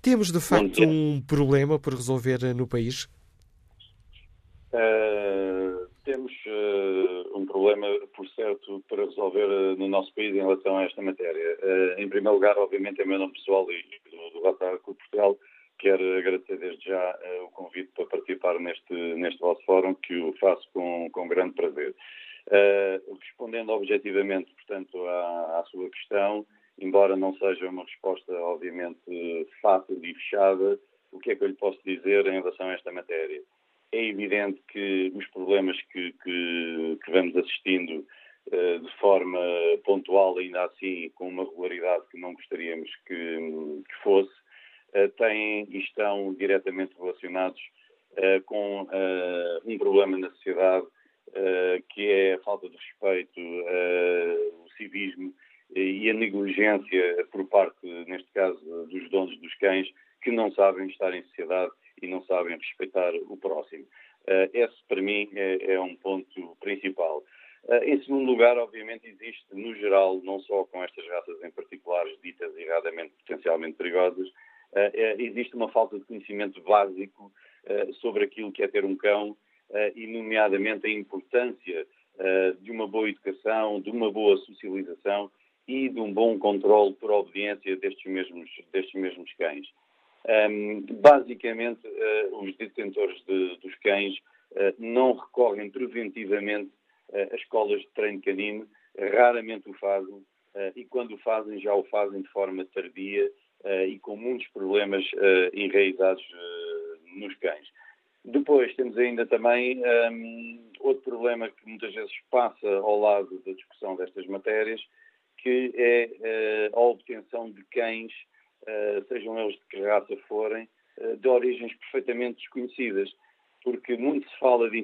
Temos de facto um problema por resolver no país?
Uh, temos uh, um problema, por certo, para resolver uh, no nosso país em relação a esta matéria. em primeiro lugar, obviamente, em meu nome pessoal e do, do Rottweiler Clube Portugal, Quero agradecer desde já o convite para participar neste, neste vosso fórum, que o faço com, com grande prazer. Respondendo objetivamente, portanto, à, à, sua questão, embora não seja uma resposta, obviamente, fácil e fechada, o que é que eu lhe posso dizer em relação a esta matéria? É evidente que os problemas que, que, que vamos assistindo uh, de forma pontual, ainda assim, com uma regularidade que não gostaríamos que, que fosse, eh, têm e estão diretamente relacionados eh, com eh, um problema na sociedade que é a falta de respeito, o civismo e a negligência por parte, neste caso, dos donos dos cães que não sabem estar em sociedade e não sabem respeitar o próximo. Esse, para mim, é, é um ponto principal. Em segundo lugar, obviamente, existe, no geral, não só com estas raças em particulares ditas erradamente potencialmente perigosas, eh, eh, existe uma falta de conhecimento básico eh, sobre aquilo que é ter um cão e, nomeadamente, a importância de uma boa educação, de uma boa socialização e de um bom controle por obediência destes mesmos, destes mesmos cães. Um, basicamente, uh, os detentores de, dos cães uh, não recorrem preventivamente uh, a escolas de treino canino, raramente o fazem, e quando o fazem, já o fazem de forma tardia e com muitos problemas enraizados nos cães. Depois temos ainda também um, outro problema que muitas vezes passa ao lado da discussão destas matérias, que é a obtenção de cães, sejam eles de que raça forem, de origens perfeitamente desconhecidas, porque muito se fala de,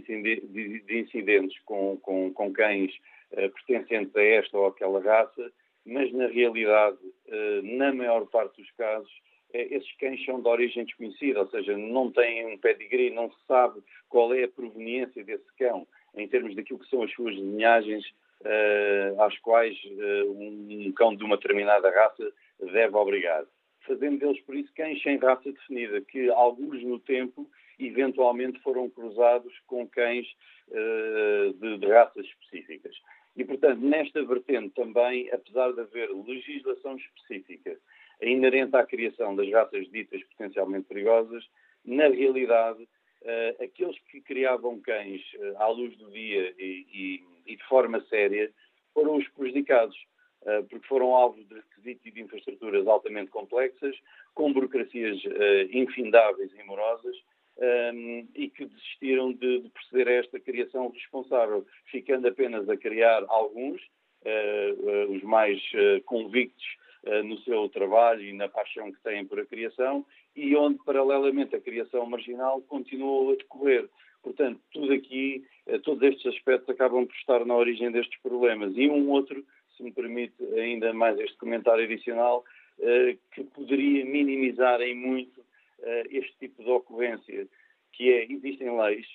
incidentes com, com, com cães pertencentes a esta ou aquela raça, mas na realidade, eh, na maior parte dos casos, esses cães são de origem desconhecida, ou seja, não têm um pedigree, não se sabe qual é a proveniência desse cão em termos daquilo que são as suas linhagens uh, às quais uh, um cão de uma determinada raça deve obrigar. Fazendo deles, por isso, cães sem raça definida, que alguns no tempo eventualmente foram cruzados com cães uh, de, de raças específicas. E, portanto, nesta vertente também, apesar de haver legislação específica inerente à criação das raças ditas potencialmente perigosas, na realidade, uh, aqueles que criavam cães uh, à luz do dia e, e, e, de forma séria foram os prejudicados, uh, porque foram alvo de requisitos e de infraestruturas altamente complexas, com burocracias infindáveis e morosas, um, e que desistiram de, de, proceder a esta criação responsável, ficando apenas a criar alguns, os mais convictos no seu trabalho e na paixão que têm por a criação, e onde, paralelamente, a criação marginal continuou a decorrer. Portanto, tudo aqui, todos estes aspectos acabam por estar na origem destes problemas. E um outro, se me permite ainda mais este comentário adicional, que poderia minimizar em muito uh, este tipo de ocorrência, que é, existem leis,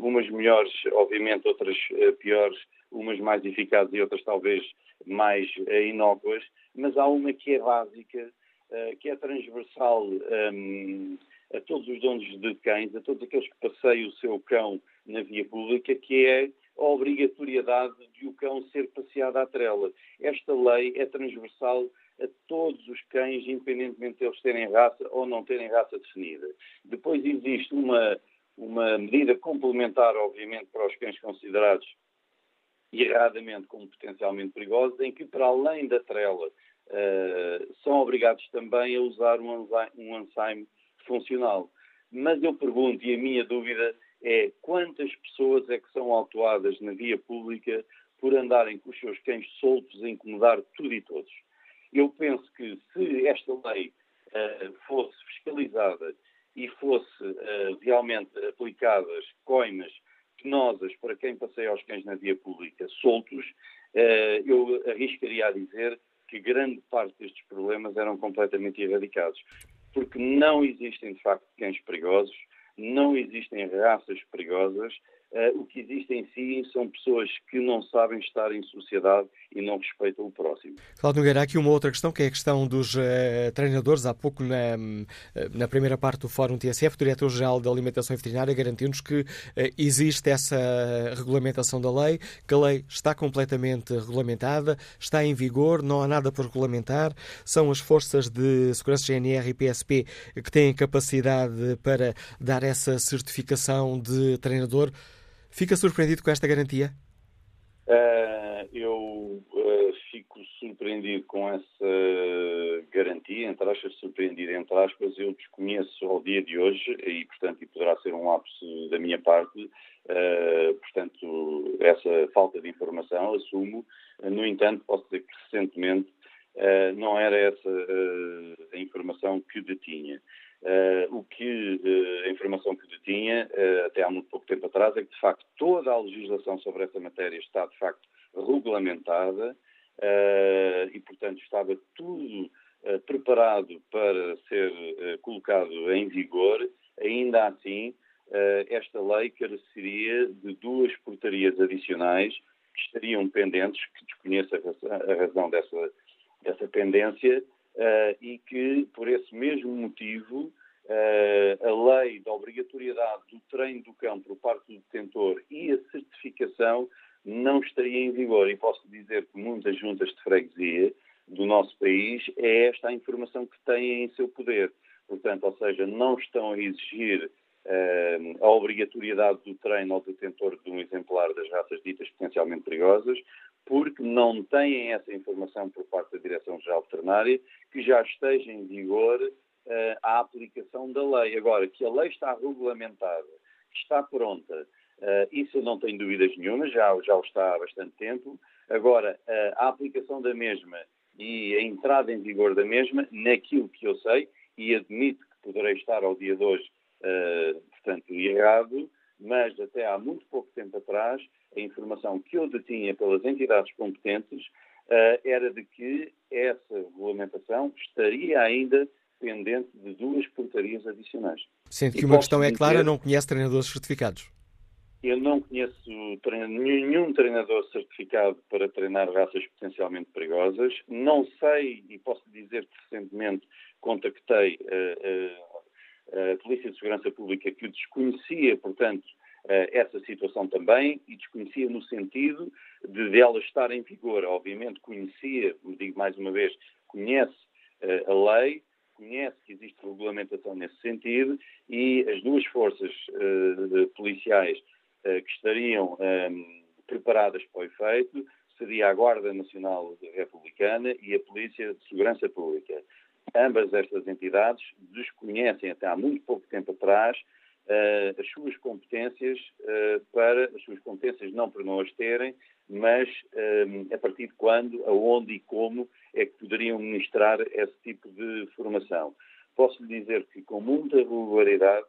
umas melhores, obviamente, outras piores, umas mais eficazes e outras talvez mais inócuas, mas há uma que é básica, que é transversal um, a todos os donos de cães, a todos aqueles que passeiam o seu cão na via pública, que é a obrigatoriedade de o cão ser passeado à trela. Esta lei é transversal a todos os cães, independentemente de eles terem raça ou não terem raça definida. Depois existe uma, uma medida complementar, obviamente, para os cães considerados erradamente como potencialmente perigosos, em que, para além da trela, uh, são obrigados também a usar um ensaime, um ensaime funcional. Mas eu pergunto, e a minha dúvida é quantas pessoas é que são autuadas na via pública por andarem com os seus cães soltos a incomodar tudo e todos? Eu penso que se esta lei uh, fosse fiscalizada e fosse uh, realmente aplicadas coimas penosas para quem passeia os cães na via pública soltos, uh, eu arriscaria a dizer que grande parte destes problemas eram completamente erradicados. Porque não existem, de facto, cães perigosos, não existem raças perigosas Uh, o que existe em si são pessoas que não sabem estar em sociedade e não respeitam o próximo.
Cláudio Nogueira, há aqui uma outra questão, que é a questão dos uh, treinadores. Há pouco, na, na primeira parte do Fórum TSF, o Diretor-Geral da Alimentação e Veterinária garantiu-nos que uh, existe essa regulamentação da lei, que a lei está completamente regulamentada, está em vigor, não há nada por regulamentar. São as forças de segurança GNR e PSP que têm capacidade para dar essa certificação de treinador. Fica surpreendido com esta garantia?
Uh, eu surpreendido com essa garantia, entre aspas, surpreendido entre aspas, eu desconheço ao dia de hoje e, portanto, e poderá ser um lapso da minha parte, uh, portanto, essa falta de informação, assumo, no entanto, posso dizer que recentemente não era essa a informação que detinha. Uh, o que uh, a informação que detinha uh, até há muito pouco tempo atrás é que de facto toda a legislação sobre essa matéria está de facto regulamentada e portanto estava tudo preparado para ser colocado em vigor. Ainda assim, esta lei careceria de duas portarias adicionais que estariam pendentes, que desconheço a razão dessa, dessa pendência, e que, por esse mesmo motivo, a lei da obrigatoriedade do treino do cão por parte do detentor e a certificação não estaria em vigor. E posso dizer que muitas juntas de freguesia do nosso país é esta a informação que têm em seu poder. Portanto, ou seja, não estão a exigir uh, a obrigatoriedade do treino ao detentor de um exemplar das raças ditas potencialmente perigosas, porque não têm essa informação por parte da Direção-Geral Veterinária que já esteja em vigor uh, a aplicação da lei. Agora, que a lei está regulamentada, está pronta, uh, isso eu não tenho dúvidas nenhuma, já, já o está há bastante tempo. Agora, uh, a aplicação da mesma e a entrada em vigor da mesma, naquilo que eu sei, e admito que poderei estar ao dia de hoje, portanto, errado, mas até há muito pouco tempo atrás, a informação que eu detinha pelas entidades competentes uh, era de que essa regulamentação estaria ainda pendente de duas portarias adicionais.
Sendo que uma questão é clara, não conhece treinadores certificados.
Eu não conheço nenhum treinador certificado para treinar raças potencialmente perigosas. Não sei, e posso dizer que recentemente contactei a, a, a Polícia de Segurança Pública que o desconhecia, portanto, essa situação também, e desconhecia no sentido de dela estar em vigor. Obviamente conhecia, digo mais uma vez, conhece a lei, conhece que existe regulamentação nesse sentido e as duas forças policiais eh, que estariam ehm, preparadas para o efeito seria a Guarda Nacional Republicana e a Polícia de Segurança Pública. Ambas estas entidades desconhecem até há muito pouco tempo atrás uh, as suas competências uh, para as suas competências não por não as terem, mas uh, a partir de quando, aonde e como é que poderiam ministrar esse tipo de formação. Posso lhe dizer que com muita regularidade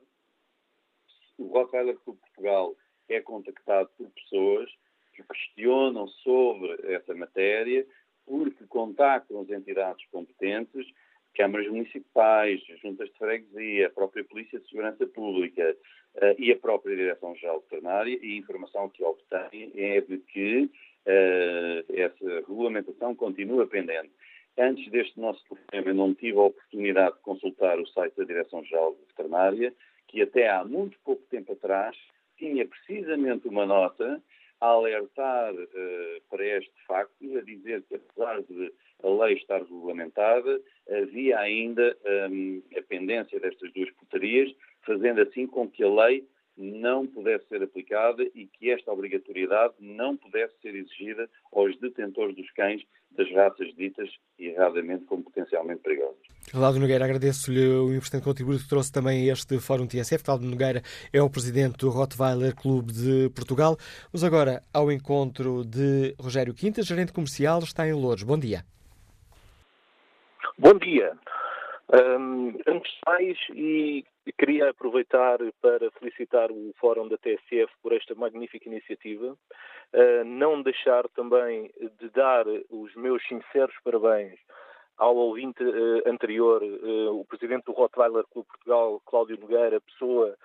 o Rottweiler Clube Portugal é contactado por pessoas que questionam sobre essa matéria, porque contactam as entidades competentes, câmaras municipais, juntas de freguesia, a própria Polícia de Segurança Pública uh, e a própria Direção-Geral Veterinária, e a informação que obtêm é de que uh, essa regulamentação continua pendente. Antes deste nosso problema, não tive a oportunidade de consultar o site da Direção-Geral Veterinária, que até há muito pouco tempo atrás tinha precisamente uma nota a alertar uh, para este facto, a dizer que apesar de a lei estar regulamentada, havia ainda um, a pendência destas duas portarias, fazendo assim com que a lei não pudesse ser aplicada e que esta obrigatoriedade não pudesse ser exigida aos detentores dos cães das raças ditas erradamente como potencialmente perigosas.
Cláudio Nogueira, agradeço-lhe o importante contributo que trouxe também a este Fórum TSF. Cláudio Nogueira é o presidente do Rottweiler Clube de Portugal. Vamos agora ao encontro de Rogério Quintas, gerente comercial, está em Louros. Bom dia.
Bom dia. Um, antes de mais, e queria aproveitar para felicitar o Fórum da TSF por esta magnífica iniciativa. Uh, não deixar também de dar os meus sinceros parabéns ao ouvinte uh, anterior, uh, o presidente do Rottweiler Clube Portugal, Cláudio Nogueira, pessoa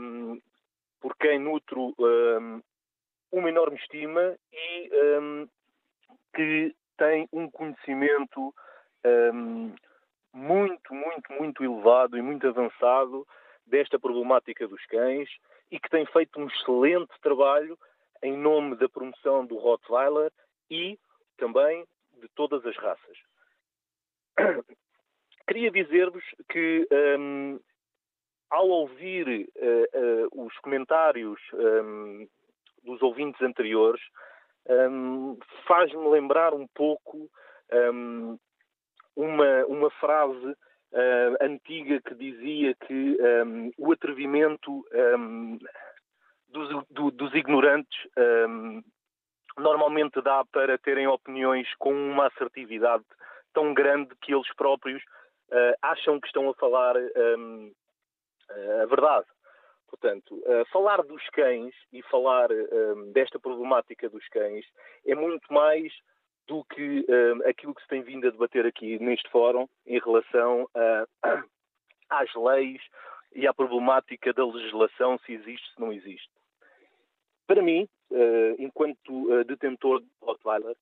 um, por quem nutro um, uma enorme estima e que tem um conhecimento muito, muito, muito elevado e muito avançado desta problemática dos cães e que tem feito um excelente trabalho em nome da promoção do Rottweiler e também de todas as raças. [clears throat] Queria dizer-vos que, um, ao ouvir uh, uh, os comentários um, dos ouvintes anteriores, um, faz-me lembrar um pouco hum, uma, uma frase uh, antiga que dizia que um, ehm, o atrevimento um, ehm, dos, do, dos, ignorantes um, ehm, normalmente dá para terem opiniões com uma assertividade tão grande que eles próprios uh, acham que estão a falar uh, a verdade. Portanto, uh, falar dos cães e falar desta problemática dos cães é muito mais do que uh, aquilo que se tem vindo a debater aqui neste fórum em relação [clears throat] às leis e à problemática da legislação, se existe, se não existe. Para mim, uh, enquanto detentor de Rottweiler,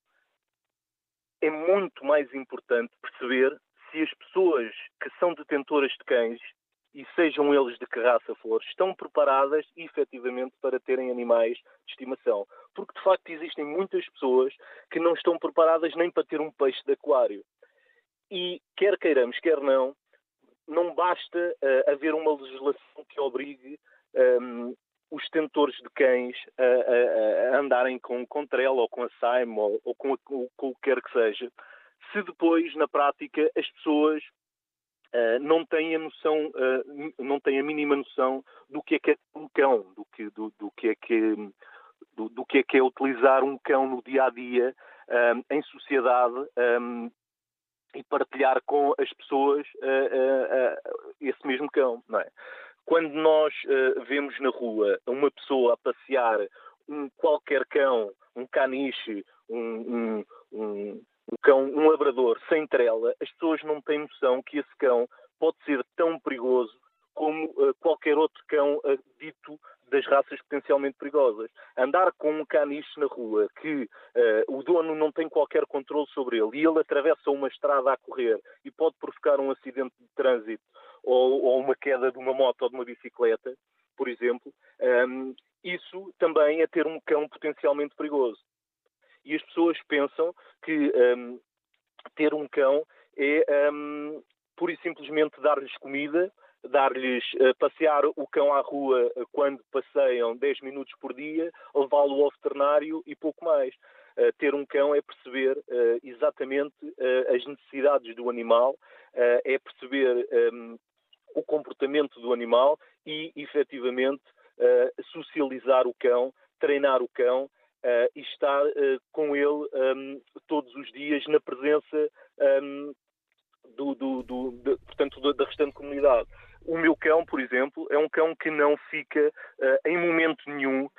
é muito mais importante perceber se as pessoas que são detentoras de cães e sejam eles de que raça for, estão preparadas efetivamente para terem animais de estimação. Porque de facto existem muitas pessoas que não estão preparadas nem para ter um peixe de aquário. E quer queiramos, quer não, não basta uh, haver uma legislação que obrigue um, ehm, os tentores de cães a, a, a, andarem com, com trela ou com a SAIM ou, ou com, com, com o que quer que seja, se depois, na prática, as pessoas Uh, não têm a noção, uh, não têm a mínima noção do que é que é um cão, do que, do, do que é que do, do, que é que é utilizar um cão no dia a dia um, em sociedade um, e partilhar com as pessoas uh, esse mesmo cão, não é? Quando nós vemos na rua uma pessoa a passear um qualquer cão, um caniche, um, um, um cão, um labrador sem trela, as pessoas não têm noção que esse cão pode ser tão perigoso como uh, qualquer outro cão uh, dito das raças potencialmente perigosas. Andar com um caniche na rua que uh, o dono não tem qualquer controle sobre ele e ele atravessa uma estrada a correr e pode provocar um acidente de trânsito ou, ou uma queda de uma moto ou de uma bicicleta, por exemplo, um, isso também é ter um cão potencialmente perigoso. E as pessoas pensam que um, ter um cão é um, pura e simplesmente dar-lhes comida, dar-lhes uh, passear o cão à rua uh, quando passeiam 10 minutos por dia, levá-lo ao veterinário e pouco mais. Uh, ter um cão é perceber exatamente as necessidades do animal, é perceber um, o comportamento do animal e, efetivamente, socializar o cão, treinar o cão e estar com ele um, todos os dias na presença um, do, do, do, de, portanto, da restante comunidade. O meu cão, por exemplo, é um cão que não fica uh, em momento nenhum uh,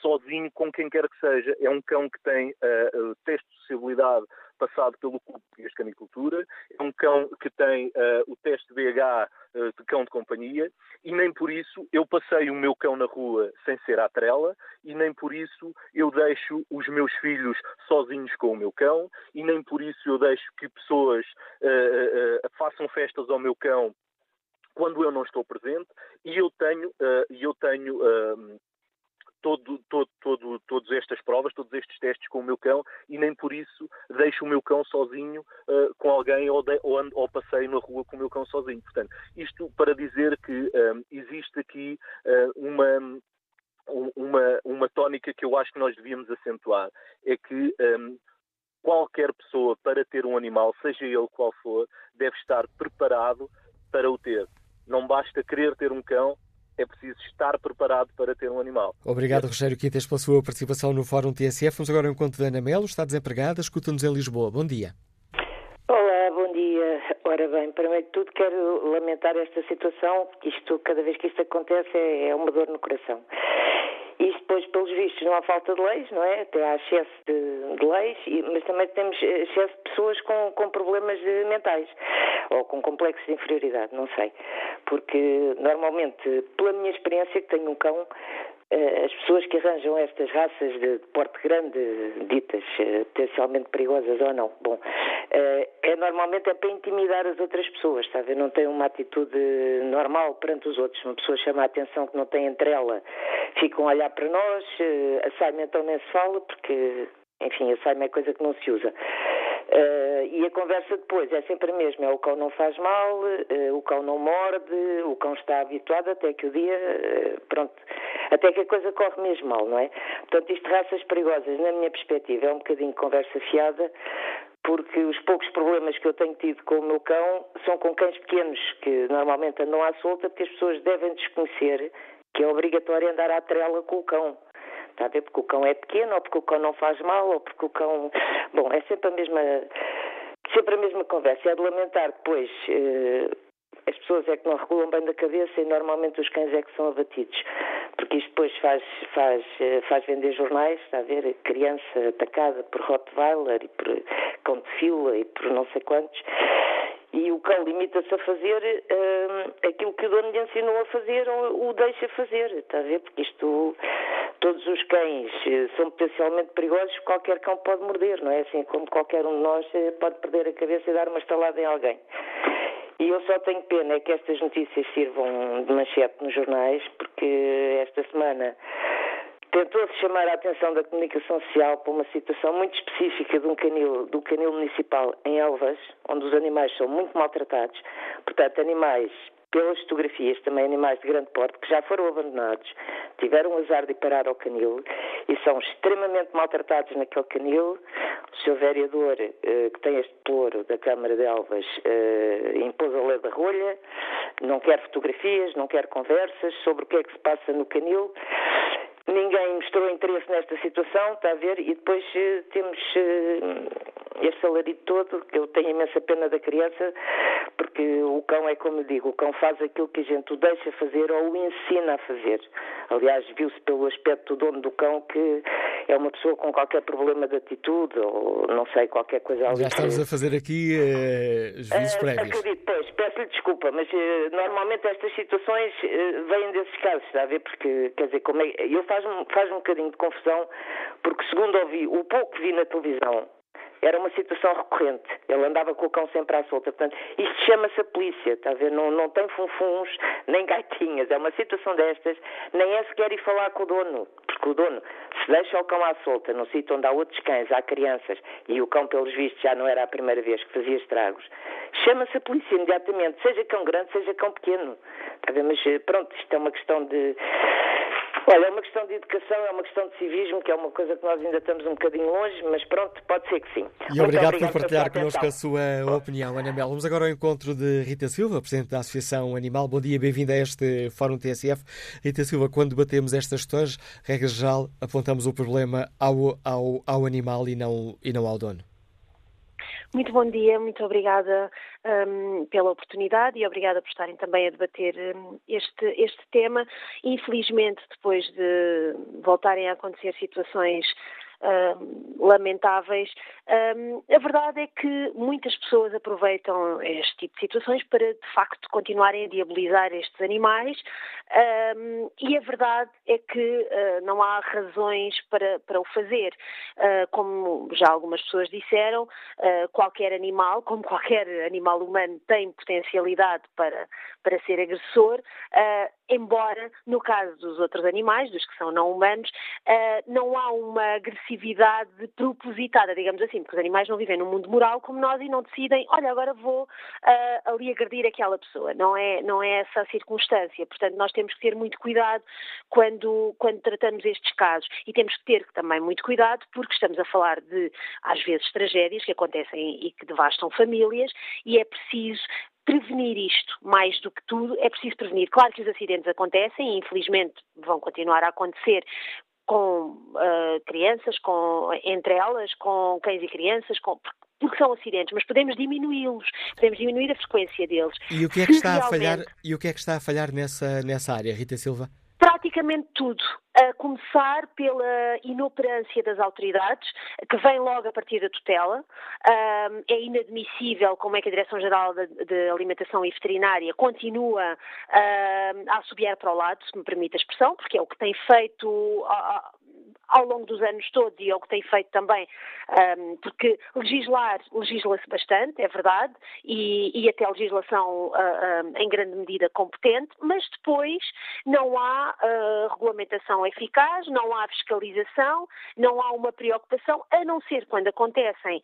sozinho com quem quer que seja. É um cão que tem uh, teste de sociabilidade passado pelo Clube de Canicultura, é um cão que tem uh, o teste BH uh, de cão de companhia. E nem por isso eu passei o meu cão na rua sem ser à trela. E nem por isso eu deixo os meus filhos sozinhos com o meu cão. E nem por isso eu deixo que pessoas uh, façam festas ao meu cão quando eu não estou presente. E eu tenho, eu tenho uh, todo, todo, todo, todas estas provas, todos estes testes com o meu cão e nem por isso deixo o meu cão sozinho uh, com alguém ou, de, ou, ou, passeio na rua com o meu cão sozinho. Portanto, isto para dizer que existe aqui uma, uma, uma tónica que eu acho que nós devíamos acentuar, é que um, qualquer pessoa para ter um animal, seja ele qual for, deve estar preparado para o ter. Não basta querer ter um cão, é preciso estar preparado para ter um animal.
Obrigado, Rogério Quintas, pela sua participação no Fórum TSF. Vamos agora ao encontro de Ana Melo, está desempregada, escuta-nos em Lisboa. Bom dia.
Olá, bom dia. Ora bem, primeiro de tudo quero lamentar esta situação, isto, cada vez que isto acontece é, é uma dor no coração. E depois, pelos vistos, não há falta de leis, não é? Até há excesso de, de leis, mas também temos excesso de pessoas com, com problemas mentais ou com complexos de inferioridade, não sei. Porque, normalmente, pela minha experiência, que tenho um cão, eh, as pessoas que arranjam estas raças de porte grande, ditas eh, potencialmente perigosas ou não, bom, eh, é normalmente é para intimidar as outras pessoas, ver? Não tem uma atitude normal perante os outros. Uma pessoa chama a atenção que não tem entre ela, ficam a olhar para nós, a saima então nem se fala, porque, enfim, a saima é coisa que não se usa. Uh, e a conversa depois é sempre a mesma: é o cão não faz mal, uh, o cão não morde, o cão está habituado até que o dia, uh, pronto, até que a coisa corre mesmo mal, não é? Portanto, isto raças perigosas, na minha perspectiva, é um bocadinho conversa fiada, porque os poucos problemas que eu tenho tido com o meu cão são com cães pequenos, que normalmente andam à solta, porque as pessoas devem desconhecer que é obrigatório andar à trela com o cão. Está a ver? Porque o cão é pequeno, ou porque o cão não faz mal, ou porque o cão. Bom, é sempre a mesma. Sempre a mesma conversa. É de lamentar depois. Eh, as pessoas é que não regulam bem da cabeça e normalmente os cães é que são abatidos. Porque isto depois faz, faz, eh, faz vender jornais, está a ver? Criança atacada por Rottweiler e por cão de fila e por não sei quantos e o cão limita-se a fazer uh, aquilo que o dono lhe ensinou a fazer ou o deixa fazer, está a ver? Porque isto, todos os cães eh, são potencialmente perigosos, qualquer cão pode morder, não é? Assim como qualquer um de nós eh, pode perder a cabeça e dar uma estalada em alguém. E eu só tenho pena que estas notícias sirvam de manchete nos jornais, porque esta semana tentou-se chamar a atenção da comunicação social para uma situação muito específica de um canil, do canil municipal em Elvas, onde os animais são muito maltratados. Portanto, animais, pelas fotografias, também animais de grande porte, que já foram abandonados, tiveram o azar de parar ao canil e são extremamente maltratados naquele canil. O seu vereador, eh, que tem este ploro da Câmara de Elvas, eh, impôs a lei da rolha, não quer fotografias, não quer conversas sobre o que é que se passa no canil Ninguém mostrou interesse nesta situação, está a ver? E depois eh, temos, eh, este alarido todo, que eu tenho imensa pena da criança, porque o cão é como eu digo, o cão faz aquilo que a gente o deixa fazer ou o ensina a fazer. Aliás, viu-se pelo aspecto do dono do cão que é uma pessoa com qualquer problema de atitude ou não sei, qualquer coisa.
Já estamos a fazer aqui uh, juízos uh, prévios.
Acredito, pois, peço-lhe desculpa, mas normalmente estas situações vêm desses casos, está a ver? Porque, quer dizer, como é, eu faz-me faz um bocadinho de confusão, porque segundo ouvi, o pouco que vi na televisão, era uma situação recorrente. Ele andava com o cão sempre à solta. Portanto, isto chama-se a polícia, está a ver? Não, não tem funfuns nem gaitinhas. É uma situação destas, nem é sequer ir falar com o dono. Porque o dono, se deixa o cão à solta num sítio onde há outros cães, há crianças, e o cão, pelos vistos, já não era a primeira vez que fazia estragos, chama-se a polícia imediatamente, seja cão grande, seja cão pequeno. Está a ver? Mas eh, pronto, isto é uma questão de Olha, é uma questão de educação, é uma questão de civismo, que é uma coisa que nós ainda estamos um bocadinho longe, mas pronto, pode ser que sim.
E obrigado, por partilhar connosco a sua opinião, Ana Mel. Vamos agora ao encontro de Rita Silva, Presidente da Associação Animal. Bom dia, bem-vinda a este Fórum TSF. Rita Silva, quando debatemos estas questões, regra geral, apontamos o problema ao, ao, ao animal e não, e não ao dono.
Muito bom dia, muito obrigada um, pela oportunidade e obrigada por estarem também a debater este, este tema. Infelizmente, depois de voltarem a acontecer situações lamentáveis. a verdade é que muitas pessoas aproveitam este tipo de situações para, de facto, continuarem a diabolizar estes animais e a verdade é que uh, não há razões para, para o fazer. Uh, como já algumas pessoas disseram, qualquer animal, [laughs] como qualquer animal humano, tem potencialidade para, para ser agressor, embora, no caso dos outros animais, dos que são não humanos, não há uma agressividade propositada, digamos assim, porque os animais não vivem num mundo moral como nós e não decidem, olha, agora vou ali agredir aquela pessoa. Não é, não é essa a circunstância. Portanto, nós temos que ter muito cuidado quando, quando tratamos estes casos. E temos que ter também muito cuidado porque estamos a falar de, às vezes, tragédias que acontecem e que devastam famílias e é preciso prevenir isto mais do que tudo, é preciso prevenir. Claro que os acidentes acontecem e infelizmente vão continuar a acontecer com uh, crianças, com, entre elas, com cães e crianças, com, porque são acidentes, mas podemos diminuí-los, podemos diminuir a frequência deles.
E o que é que está a falhar? E o que é que está a falhar nessa nessa área, Rita Silva?
Praticamente tudo. A começar pela inoperância das autoridades, que vem logo a partir da tutela. é inadmissível como é que a Direção-Geral de, Alimentação e Veterinária continua a assobiar para o lado, se me permite a expressão, porque é o que tem feito ao longo dos anos todos e é o que tem feito também, um, porque legislar, legisla-se bastante, é verdade, e, e até legislação uh, uh, em grande medida competente, mas depois não há uh, regulamentação eficaz, não há fiscalização, não há uma preocupação, a não ser quando acontecem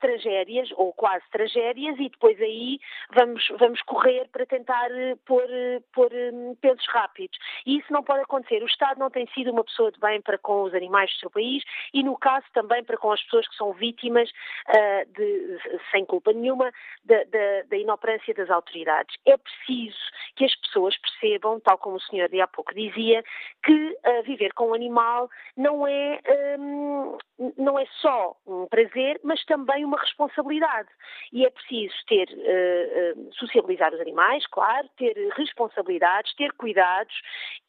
tragédias ou quase tragédias e depois aí vamos, vamos correr para tentar pôr, pôr um, pesos rápidos. E isso não pode acontecer. O Estado não tem sido uma pessoa de bem para com os animais do seu país e, no caso, também para com as pessoas que são vítimas, uh, de, sem culpa nenhuma, da, da, da, inoperância das autoridades. É preciso que as pessoas percebam, tal como o senhor de há pouco dizia, que uh, viver com um animal não é, um, não é só um prazer, mas também uma responsabilidade. E é preciso ter, uh, sociabilizar os animais, claro, ter responsabilidades, ter cuidados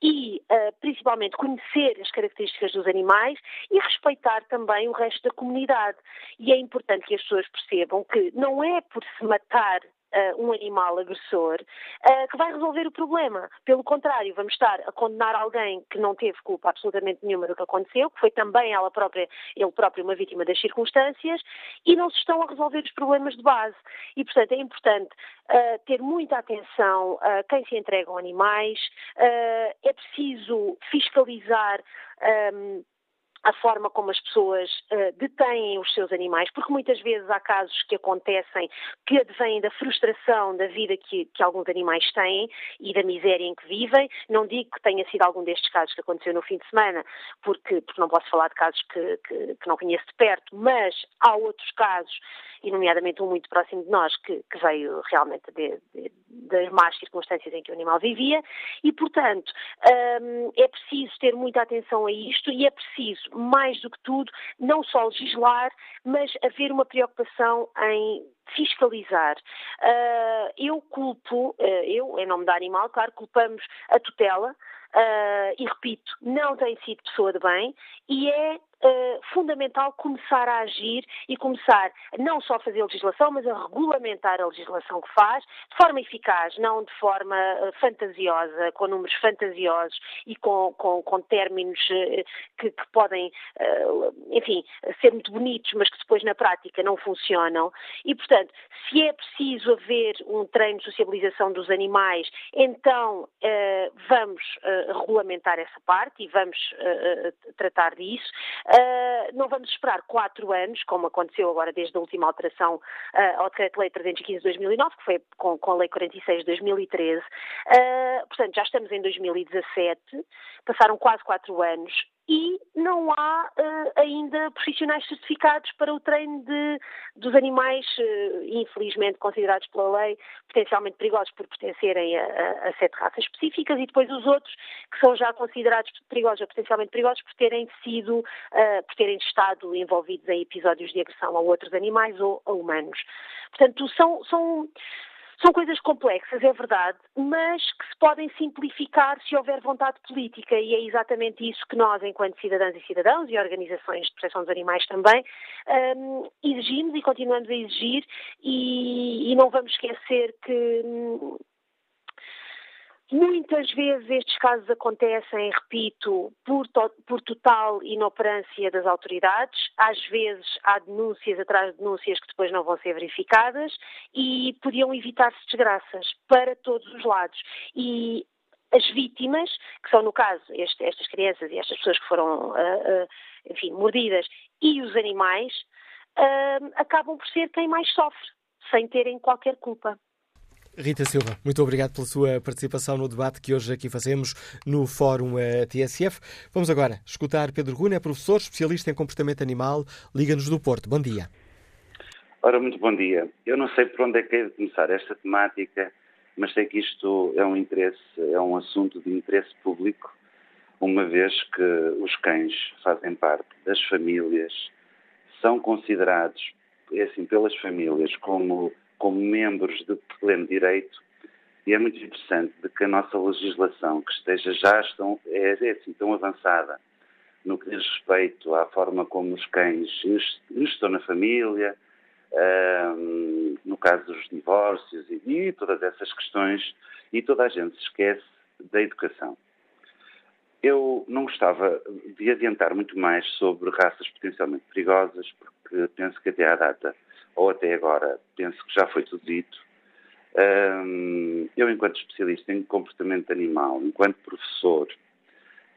e, principalmente, conhecer as características dos animais animais e respeitar também o resto da comunidade. E é importante que as pessoas percebam que não é por se matar uh, um animal agressor, uh, que vai resolver o problema. Pelo contrário, vamos estar a condenar alguém que não teve culpa absolutamente nenhuma do que aconteceu, que foi também ela própria, ele próprio uma vítima das circunstâncias, e não se estão a resolver os problemas de base. E, portanto, é importante uh, ter muita atenção a quem se entregam animais, é preciso fiscalizar. Um, a forma como as pessoas uh, detêm os seus animais, porque muitas vezes há casos que acontecem que advêm da frustração da vida que, que, alguns animais têm e da miséria em que vivem. Não digo que tenha sido algum destes casos que aconteceu no fim de semana, porque, porque não posso falar de casos que, que, que não conheço de perto, mas há outros casos, e nomeadamente um muito próximo de nós, que, veio realmente de, de, das más circunstâncias em que o animal vivia, e, portanto, um, é preciso ter muita atenção a isto e é preciso mais do que tudo, não só legislar, mas haver uma preocupação em fiscalizar. Uh, eu culpo, uh, eu, em nome da Animal, claro, culpamos a tutela, uh, e repito, não tem sido pessoa de bem, e é uh, fundamental começar a agir e começar não só a fazer legislação, mas a regulamentar a legislação que faz, de forma eficaz, não de forma uh, fantasiosa, com números fantasiosos e com, com, com términos uh, que, que, podem, enfim, ser muito bonitos, mas que depois na prática não funcionam. E, portanto, se é preciso haver um treino de sociabilização dos animais, então vamos regulamentar essa parte e vamos tratar disso. Não vamos esperar quatro anos, como aconteceu agora desde a última alteração ao Decreto-Lei 315 de 2009, que foi com, com a Lei 46 de 2013. Uh, portanto, já estamos em 2017, passaram quase quatro anos e não há uh, ainda profissionais certificados para o treino de, dos animais, uh, infelizmente considerados pela lei potencialmente perigosos por pertencerem a, a, a, sete raças específicas e depois os outros que são já considerados perigosos ou potencialmente perigosos por terem sido, uh, por terem estado envolvidos em episódios de agressão a outros animais ou a humanos. Portanto, são, são são coisas complexas, é verdade, mas que se podem simplificar se houver vontade política. E é exatamente isso que nós, enquanto cidadãs e cidadãos e organizações de proteção dos animais também, um, exigimos e continuamos a exigir. E, e não vamos esquecer que hum, Muitas vezes estes casos acontecem, repito, por, to por, total inoperância das autoridades. Às vezes há denúncias atrás de denúncias que depois não vão ser verificadas e podiam evitar-se desgraças para todos os lados. E as vítimas, que são no caso este, estas crianças e estas pessoas que foram, uh, uh, enfim, mordidas, e os animais, uh, acabam por ser quem mais sofre, sem terem qualquer culpa.
Rita Silva, muito obrigado pela sua participação no debate que hoje aqui fazemos no Fórum eh, TSF. Vamos agora escutar Pedro Guna, é professor especialista em comportamento animal, Liga-nos do Porto. Bom dia.
Ora, muito bom dia. Eu não sei por onde é que é de começar esta temática, mas sei que isto é um interesse, é um assunto de interesse público, uma vez que os cães fazem parte das famílias, são considerados, é assim, pelas famílias como como membros de pleno direito e é muito interessante de que a nossa legislação, que esteja já estão, é, é assim, tão avançada no que diz respeito à forma como os cães estão na família, um, no caso dos divórcios e, e, todas essas questões, e toda a gente se esquece da educação. Eu não gostava de adiantar muito mais sobre raças potencialmente perigosas, porque penso que até à data ou até agora, penso que já foi tudo dito. eu, enquanto especialista em comportamento animal, enquanto professor,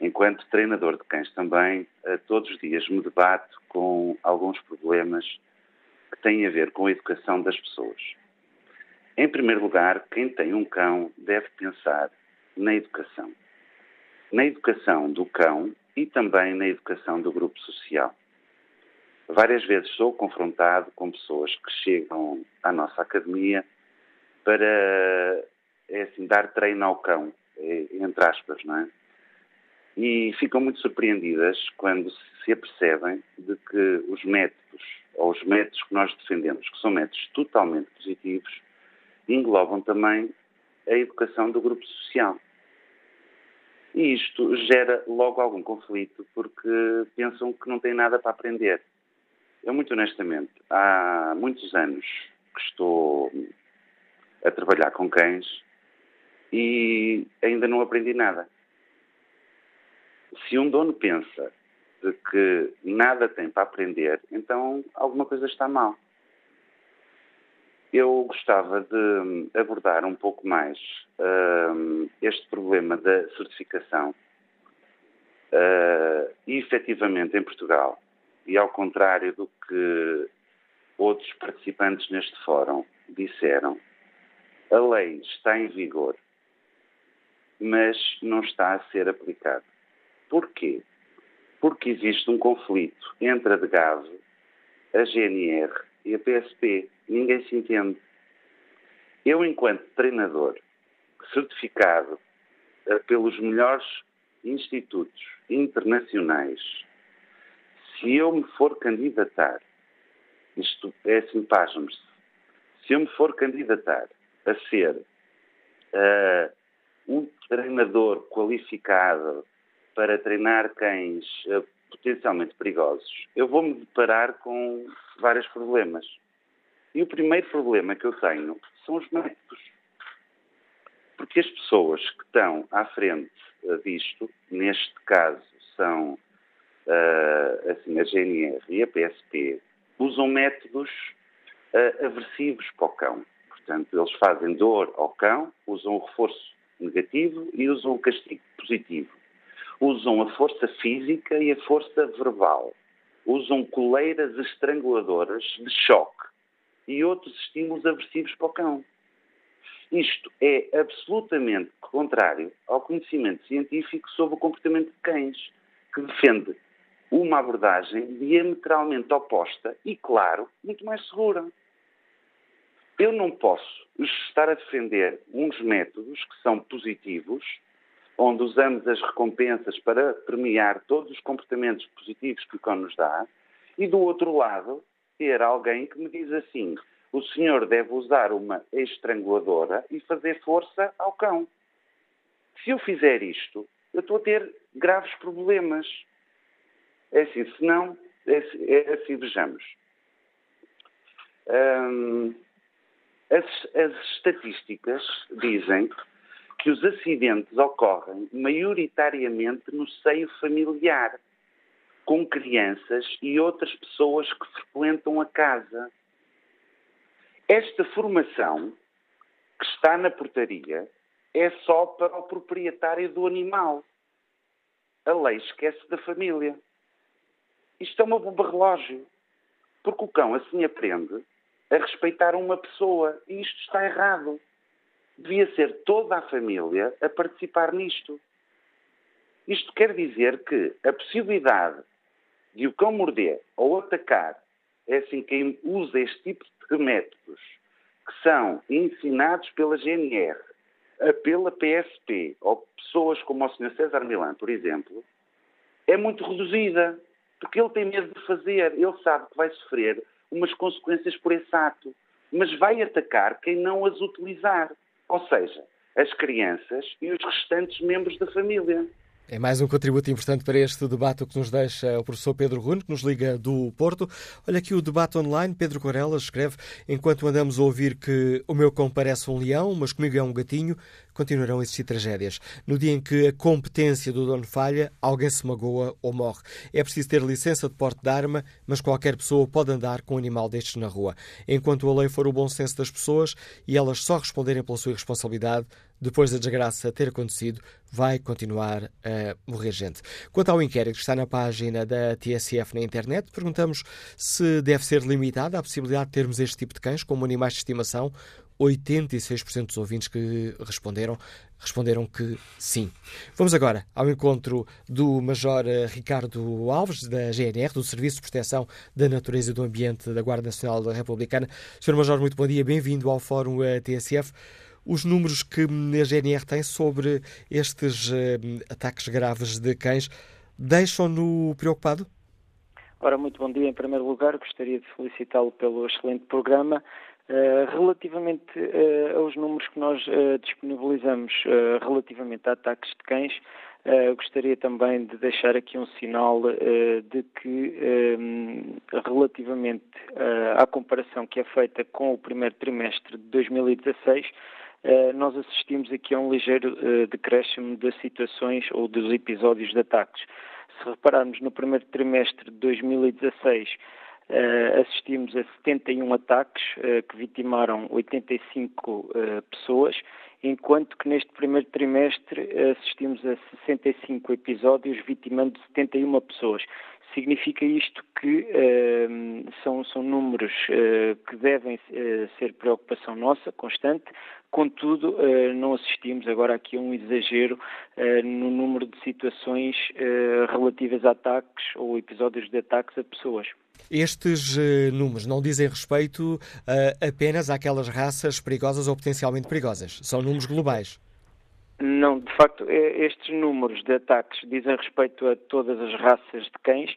enquanto treinador de cães também, todos os dias me debato com alguns problemas que têm a ver com a educação das pessoas. Em primeiro lugar, quem tem um cão deve pensar na educação. Na educação do cão e também na educação do grupo social. Várias vezes sou confrontado com pessoas que chegam à nossa academia para é assim, dar treino ao cão, é, entre aspas, não é? E ficam muito surpreendidas quando se apercebem de que os métodos, ou os métodos que nós defendemos, que são métodos totalmente positivos, englobam também a educação do grupo social. E isto gera logo algum conflito, porque pensam que não têm nada para aprender. Eu, muito honestamente, há muitos anos que estou a trabalhar com cães e ainda não aprendi nada. Se um dono pensa de que nada tem para aprender, então alguma coisa está mal. Eu gostava de abordar um pouco mais uh, este problema da certificação. Uh, e efetivamente em Portugal e ao contrário do que outros participantes neste fórum disseram, a lei está em vigor, mas não está a ser aplicada. Porquê? Porque existe um conflito entre a DGAV, a GNR e a PSP. Ninguém se entende. Eu, enquanto treinador, certificado eh, pelos melhores institutos internacionais se eu me for candidatar, isto é assim, pasmos se eu me for candidatar a ser uh, um treinador qualificado para treinar cães uh, potencialmente perigosos, eu vou-me deparar com vários problemas. E o primeiro problema que eu tenho são os métodos. Porque as pessoas que estão à frente uh, disto, neste caso são uh, assim, a GNR e a PSP, usam métodos uh, aversivos para o cão. Portanto, eles fazem dor ao cão, usam o reforço negativo e usam o castigo positivo. Usam a força física e a força verbal. Usam coleiras estranguladoras de choque e outros estímulos aversivos para o cão. Isto é absolutamente contrário ao conhecimento científico sobre o comportamento de cães, que defende uma abordagem diametralmente oposta e, claro, muito mais segura. Eu não posso estar a defender uns métodos que são positivos, onde usamos as recompensas para premiar todos os comportamentos positivos que o cão nos dá, e do outro lado, ter alguém que me diz assim: o senhor deve usar uma estranguladora e fazer força ao cão. Se eu fizer isto, eu estou a ter graves problemas. É assim, se não, é, assim, é assim, vejamos. Hum, as, as estatísticas dizem que os acidentes ocorrem maioritariamente no seio familiar, com crianças e outras pessoas que frequentam a casa. Esta formação que está na portaria é só para o proprietário do animal. A lei esquece da família. Isto é uma bomba relógio. Porque o cão assim aprende a respeitar uma pessoa. E isto está errado. Devia ser toda a família a participar nisto. Isto quer dizer que a possibilidade de o cão morder ou atacar é assim quem usa este tipo de métodos que são ensinados pela GNR, pela PSP ou pessoas como o Sr. César Milan, por exemplo, é muito reduzida. Porque ele tem medo de fazer, ele sabe que vai sofrer umas consequências por esse ato, mas vai atacar quem não as utilizar, ou seja, as crianças e os restantes membros da família.
É mais um contributo importante para este debate que nos deixa o professor Pedro Rune, que nos liga do Porto. Olha aqui o debate online. Pedro Corella escreve: Enquanto andamos a ouvir que o meu cão parece um leão, mas comigo é um gatinho, continuarão a existir tragédias. No dia em que a competência do dono falha, alguém se magoa ou morre. É preciso ter licença de porte de arma, mas qualquer pessoa pode andar com um animal destes na rua. Enquanto a lei for o bom senso das pessoas e elas só responderem pela sua responsabilidade, depois da desgraça ter acontecido, vai continuar a morrer gente. Quanto ao inquérito que está na página da TSF na internet, perguntamos se deve ser limitada a possibilidade de termos este tipo de cães como animais de estimação 86% dos ouvintes que responderam responderam que sim. Vamos agora ao encontro do Major Ricardo Alves, da GNR, do Serviço de Proteção da Natureza e do Ambiente da Guarda Nacional Republicana. Sr. Major, muito bom dia, bem-vindo ao Fórum eh, TSF. Os números que a GNR tem sobre estes uh, ataques graves de cães deixam-no preocupado?
Ora, muito bom dia. Em primeiro lugar, gostaria de felicitá-lo pelo excelente programa. Uh, relativamente uh, aos números que nós uh, disponibilizamos relativamente a ataques de cães, gostaria também de deixar aqui um sinal de que, relativamente à comparação que é feita com o primeiro trimestre de 2016, nós assistimos aqui a um ligeiro decréscimo das situações ou dos episódios de ataques. Se repararmos no primeiro trimestre de 2016, Uh, assistimos a 71 ataques que vitimaram 85 uh, pessoas, enquanto que neste primeiro trimestre assistimos a 65 episódios vitimando 71 pessoas. Significa isto que são, são números que devem ser preocupação nossa, constante, Contudo, não assistimos agora aqui a um exagero no número de situações relativas a ataques ou episódios de ataques a pessoas.
Estes uh, números não dizem respeito uh, apenas àquelas raças perigosas ou potencialmente perigosas. São números globais.
Não, de facto, estes números de ataques dizem respeito a todas as raças de cães,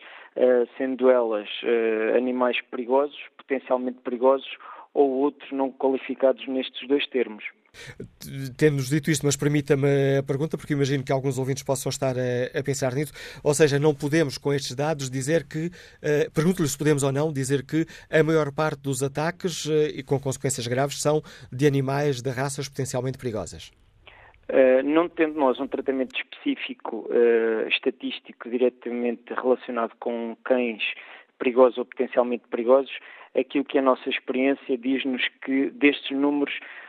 sendo elas animais perigosos, potencialmente perigosos, ou outros não qualificados nestes dois termos.
Tendo-nos dito isto, mas permita-me a pergunta, porque imagino que alguns ouvintes possam estar a, a, pensar nisso. Ou seja, não podemos, com estes dados, dizer que. Uh, Pergunto-lhe se podemos ou não dizer que a maior parte dos ataques, uh, e com consequências graves, são de animais de raças potencialmente perigosas.
Uh, não tendo nós um tratamento específico, estatístico, diretamente relacionado com cães perigosos ou potencialmente perigosos, aquilo que a nossa experiência diz-nos que destes números, uh,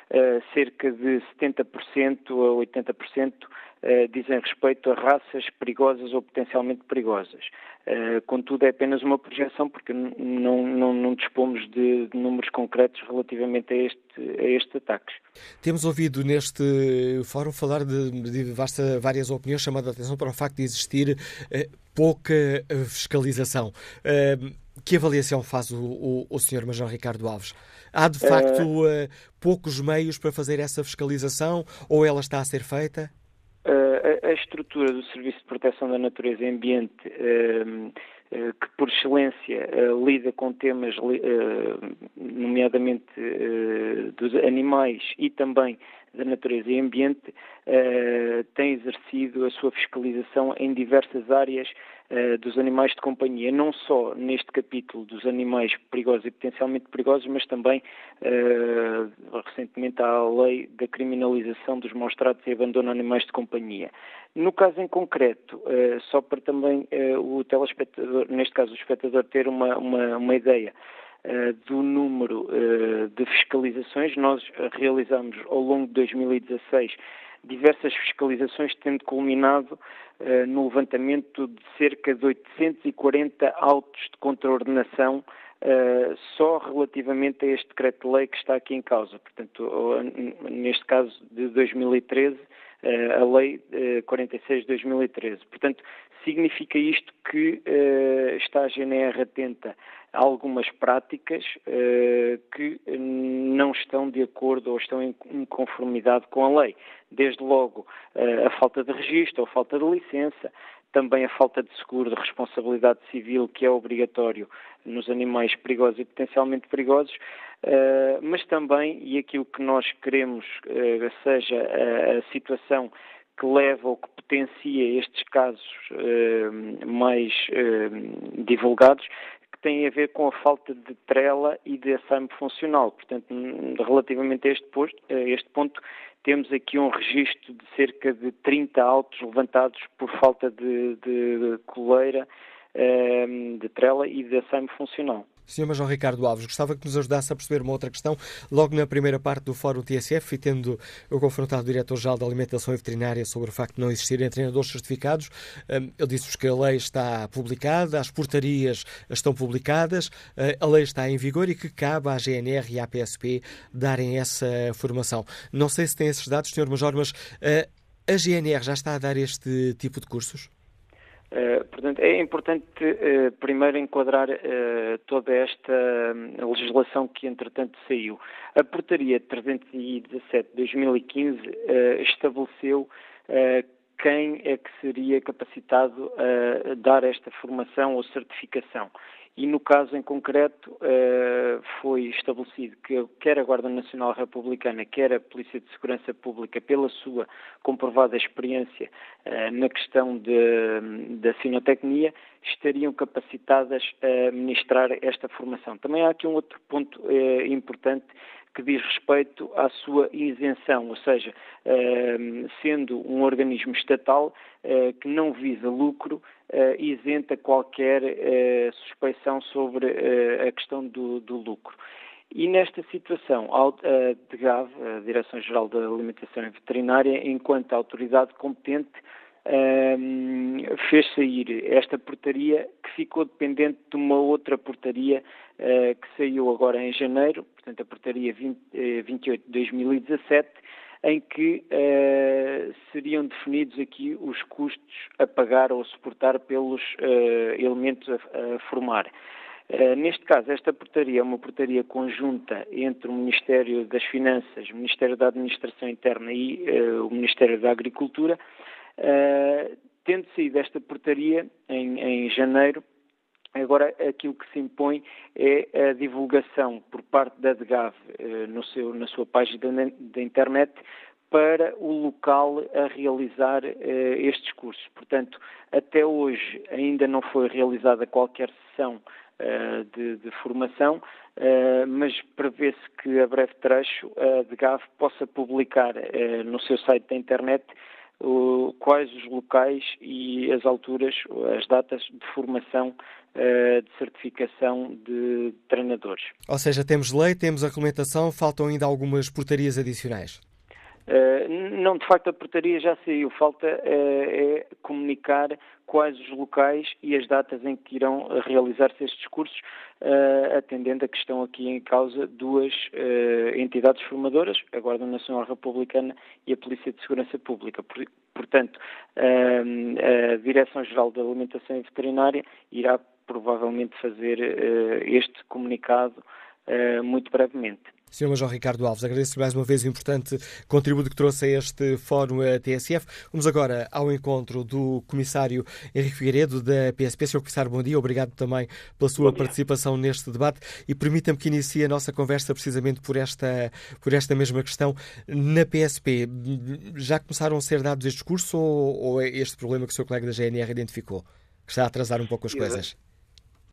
cerca de 70% a 80% uh, dizem respeito a raças perigosas ou potencialmente perigosas. Uh, contudo, é apenas uma projeção, porque não, não, não dispomos de, de, números concretos relativamente a, este, a estes ataques.
Temos ouvido neste fórum falar de, de vasta, várias opiniões, chamando a atenção para o facto de existir pouca fiscalização. Que avaliação faz o, o, o Sr. Major Ricardo Alves? Há de facto uh, poucos meios para fazer essa fiscalização ou ela está a ser feita?
Uh, a, estrutura do Serviço de Proteção da Natureza e Ambiente, uh, que por excelência lida com temas, nomeadamente dos animais e também da Natureza e Ambiente, tem exercido a sua fiscalização em diversas áreas dos animais de companhia, não só neste capítulo dos animais perigosos e potencialmente perigosos, mas também uh, recentemente a lei da criminalização dos maus tratos e abandono de animais de companhia. No caso em concreto, uh, só para também o telespectador, neste caso o espectador, ter uma, uma, uma ideia, Uh, do número uh, de fiscalizações. Nós realizamos ao longo de 2016 diversas fiscalizações, tendo culminado uh, no levantamento de cerca de 840 autos de contraordenação Uh, só relativamente a este decreto-lei que está aqui em causa. Portanto, neste caso de 2013, uh, a lei uh, 46 de 2013. Portanto, significa isto que está a GNR atenta algumas práticas uh, que não estão de acordo ou estão em conformidade com a lei. Desde logo uh, a falta de registro ou falta de licença, também a falta de seguro de responsabilidade civil, que é obrigatório nos animais perigosos e potencialmente perigosos, uh, mas também, e aquilo que nós queremos seja a, a situação que leva ou que potencia estes casos mais divulgados, tem a ver com a falta de trela e de assame funcional. Portanto, relativamente a este, posto, a este ponto, temos aqui um registro de cerca de 30 autos levantados por falta de, de coleira, ehm, de trela e de assame funcional.
Sr. Major Ricardo Alves, gostava que nos ajudasse a perceber uma outra questão. Logo na primeira parte do Fórum TSF, e tendo eu confrontado o Diretor-Geral da Alimentação e Veterinária sobre o facto de não existirem treinadores certificados, hum, ele disse-vos que a lei está publicada, as portarias estão publicadas, eh, a lei está em vigor e que cabe à GNR e à PSP darem essa formação. Não sei se tem esses dados, Sr. Major, mas eh, a GNR já está a dar este tipo de cursos?
Uh, portanto, é importante uh, primeiro enquadrar uh, toda esta hum, legislação que, entretanto, saiu. A Portaria 317 de 2015 estabeleceu quem é que seria capacitado a dar esta formação ou certificação e no caso em concreto uh, foi estabelecido que quer a Guarda Nacional Republicana, quer a Polícia de Segurança Pública, pela sua comprovada experiência uh, na questão de, da sinotecnia, estariam capacitadas a ministrar esta formação. Também há aqui um outro ponto uh, importante que diz respeito à sua isenção, ou seja, sendo um organismo estatal que não visa lucro, uh, isenta qualquer uh, suspeição sobre a questão do, do, lucro. E nesta situação, a DGAV, a Direção-Geral da Alimentação e Veterinária, enquanto autoridade competente, um, fez sair esta portaria que ficou dependente de uma outra portaria uh, que saiu agora em janeiro, portanto a portaria 20, uh, 28 de 2017, em que uh, seriam definidos aqui os custos a pagar ou a suportar pelos uh, elementos a, a formar. Uh, neste caso, esta portaria é uma portaria conjunta entre o Ministério das Finanças, o Ministério da Administração Interna e o Ministério da Agricultura. Tendo saído esta portaria em, em janeiro, Agora, aquilo que se impõe é a divulgação por parte da DGAV eh, no seu, na sua página da internet para o local a realizar eh, estes cursos. Portanto, até hoje ainda não foi realizada qualquer sessão eh, de, de, formação, mas prevê-se que a breve trecho a DGAV possa publicar no seu site da internet quais os locais e as alturas, as datas de formação uh, de certificação de treinadores.
Ou seja, temos lei, temos a regulamentação, faltam ainda algumas portarias adicionais.
Uh, não, de facto a portaria já saiu, falta uh, é comunicar quais os locais e as datas em que irão realizar-se estes cursos, atendendo a que estão aqui em causa duas entidades formadoras, a Guarda Nacional Republicana e a Polícia de Segurança Pública. Por, portanto, a Direção-Geral da Alimentação e Veterinária irá provavelmente fazer este comunicado muito brevemente.
Sr. Major Ricardo Alves, agradeço mais uma vez o importante contributo que trouxe a este Fórum TSF. Vamos agora ao encontro do Comissário Henrique Figueiredo, da PSP. Sr. Comissário, bom dia. Obrigado também pela sua participação neste debate e permita-me que inicie a nossa conversa precisamente por esta, por esta mesma questão. Na PSP, já começaram a ser dados estes cursos ou, ou é este problema que o seu colega da GNR identificou, que está a atrasar um pouco as coisas?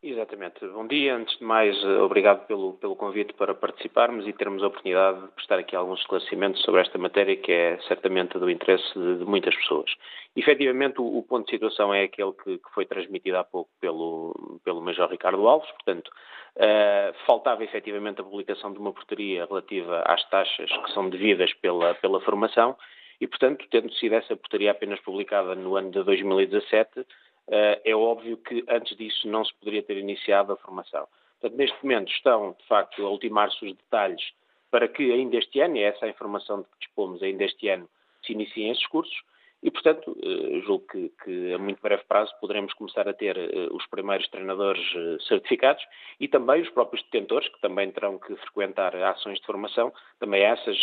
Exatamente. Bom dia. Antes de mais, eh, obrigado pelo, pelo convite para participarmos e termos a oportunidade de prestar aqui alguns esclarecimentos sobre esta matéria que é certamente do interesse de, de muitas pessoas. Efetivamente, o, o, ponto de situação é aquele que, que, foi transmitido há pouco pelo, pelo Major Ricardo Alves, portanto, uh, faltava efetivamente a publicação de uma portaria relativa às taxas que são devidas pela, pela formação e, portanto, tendo sido essa portaria apenas publicada no ano de 2017, eh, é óbvio que antes disso não se poderia ter iniciado a formação. Portanto, neste momento estão, de facto, a ultimar-se os detalhes para que ainda este ano, e é essa a informação de que dispomos, ainda este ano se iniciem esses cursos, e, portanto, eh, julgo que, que, a muito breve prazo poderemos começar a ter eh, os primeiros treinadores certificados e também os próprios detentores, que também terão que frequentar ações de formação, também essas,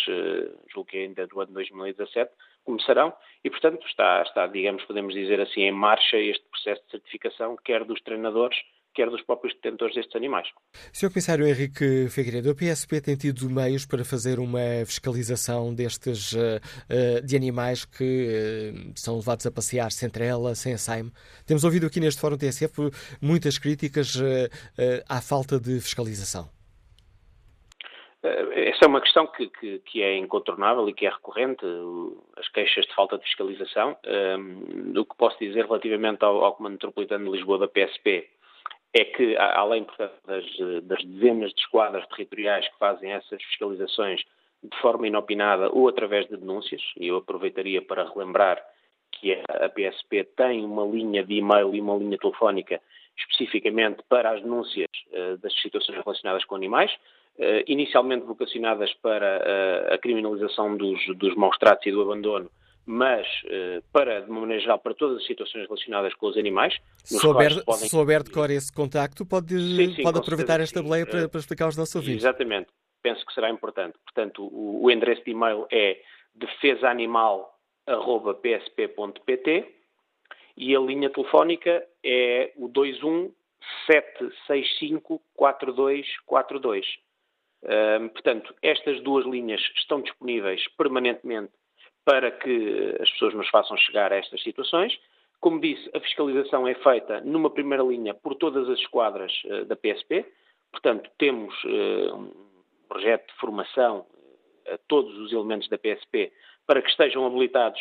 julgo que ainda do ano 2017, começarão e, portanto, está, está, digamos, podemos dizer assim, em marcha este processo de certificação, quer dos treinadores, quer dos próprios detentores destes animais.
Sr. Comissário Henrique Figueiredo, a PSP tem tido meios para fazer uma fiscalização destes uh, uh, de animais que uh, são levados a passear sem trela, sem saime. Temos ouvido aqui neste Fórum TSF muitas críticas à falta de fiscalização.
Eh, essa é uma questão que, que, que, é incontornável e que é recorrente, as queixas de falta de fiscalização. Um, ehm, o que posso dizer relativamente ao, ao Comando Metropolitano de Lisboa da PSP é que, além portanto, das, das, dezenas de esquadras territoriais que fazem essas fiscalizações de forma inopinada ou através de denúncias, e eu aproveitaria para relembrar que a PSP tem uma linha de e-mail e uma linha telefónica especificamente para as denúncias uh, das situações relacionadas com animais, inicialmente vocacionadas para uh, a criminalização dos, dos maus tratos e do abandono, mas uh, para, de uma maneira geral, para todas as situações relacionadas com os animais.
Se souber, podem... souber de cor esse contacto, pode, sim, sim, pode aproveitar esta boleia para, para, explicar aos nossos ouvintes.
Exatamente, penso que será importante. Portanto, o, o endereço de e-mail é defesaanimal.psp.pt e a linha telefónica é o 21 765 4242 portanto, estas duas linhas estão disponíveis permanentemente para que as pessoas nos façam chegar a estas situações. Como disse, a fiscalização é feita numa primeira linha por todas as esquadras uh, da PSP, portanto, temos uh, um projeto de formação a todos os elementos da PSP para que estejam habilitados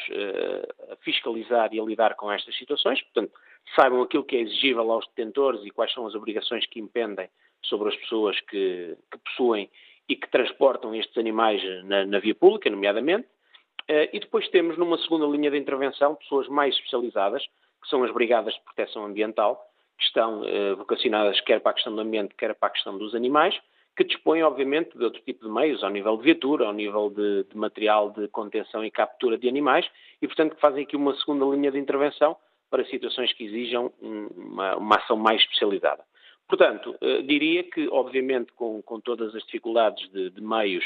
a fiscalizar e a lidar com estas situações, portanto, saibam aquilo que é exigível aos detentores e quais são as obrigações que impendem sobre as pessoas que, que possuem e que transportam estes animais na, na via pública, nomeadamente. Uh, e depois temos, numa segunda linha de intervenção, pessoas mais especializadas, que são as Brigadas de Proteção Ambiental, que estão uh, vocacionadas quer para a questão do ambiente, quer para a questão dos animais, que dispõem, obviamente, de outro tipo de meios, ao nível de viatura, ao nível de, de material de contenção e captura de animais, e, portanto, que fazem aqui uma segunda linha de intervenção para situações que exijam uma, uma ação mais especializada. Portanto, eh, diria que, obviamente, com, com todas as dificuldades de, de, meios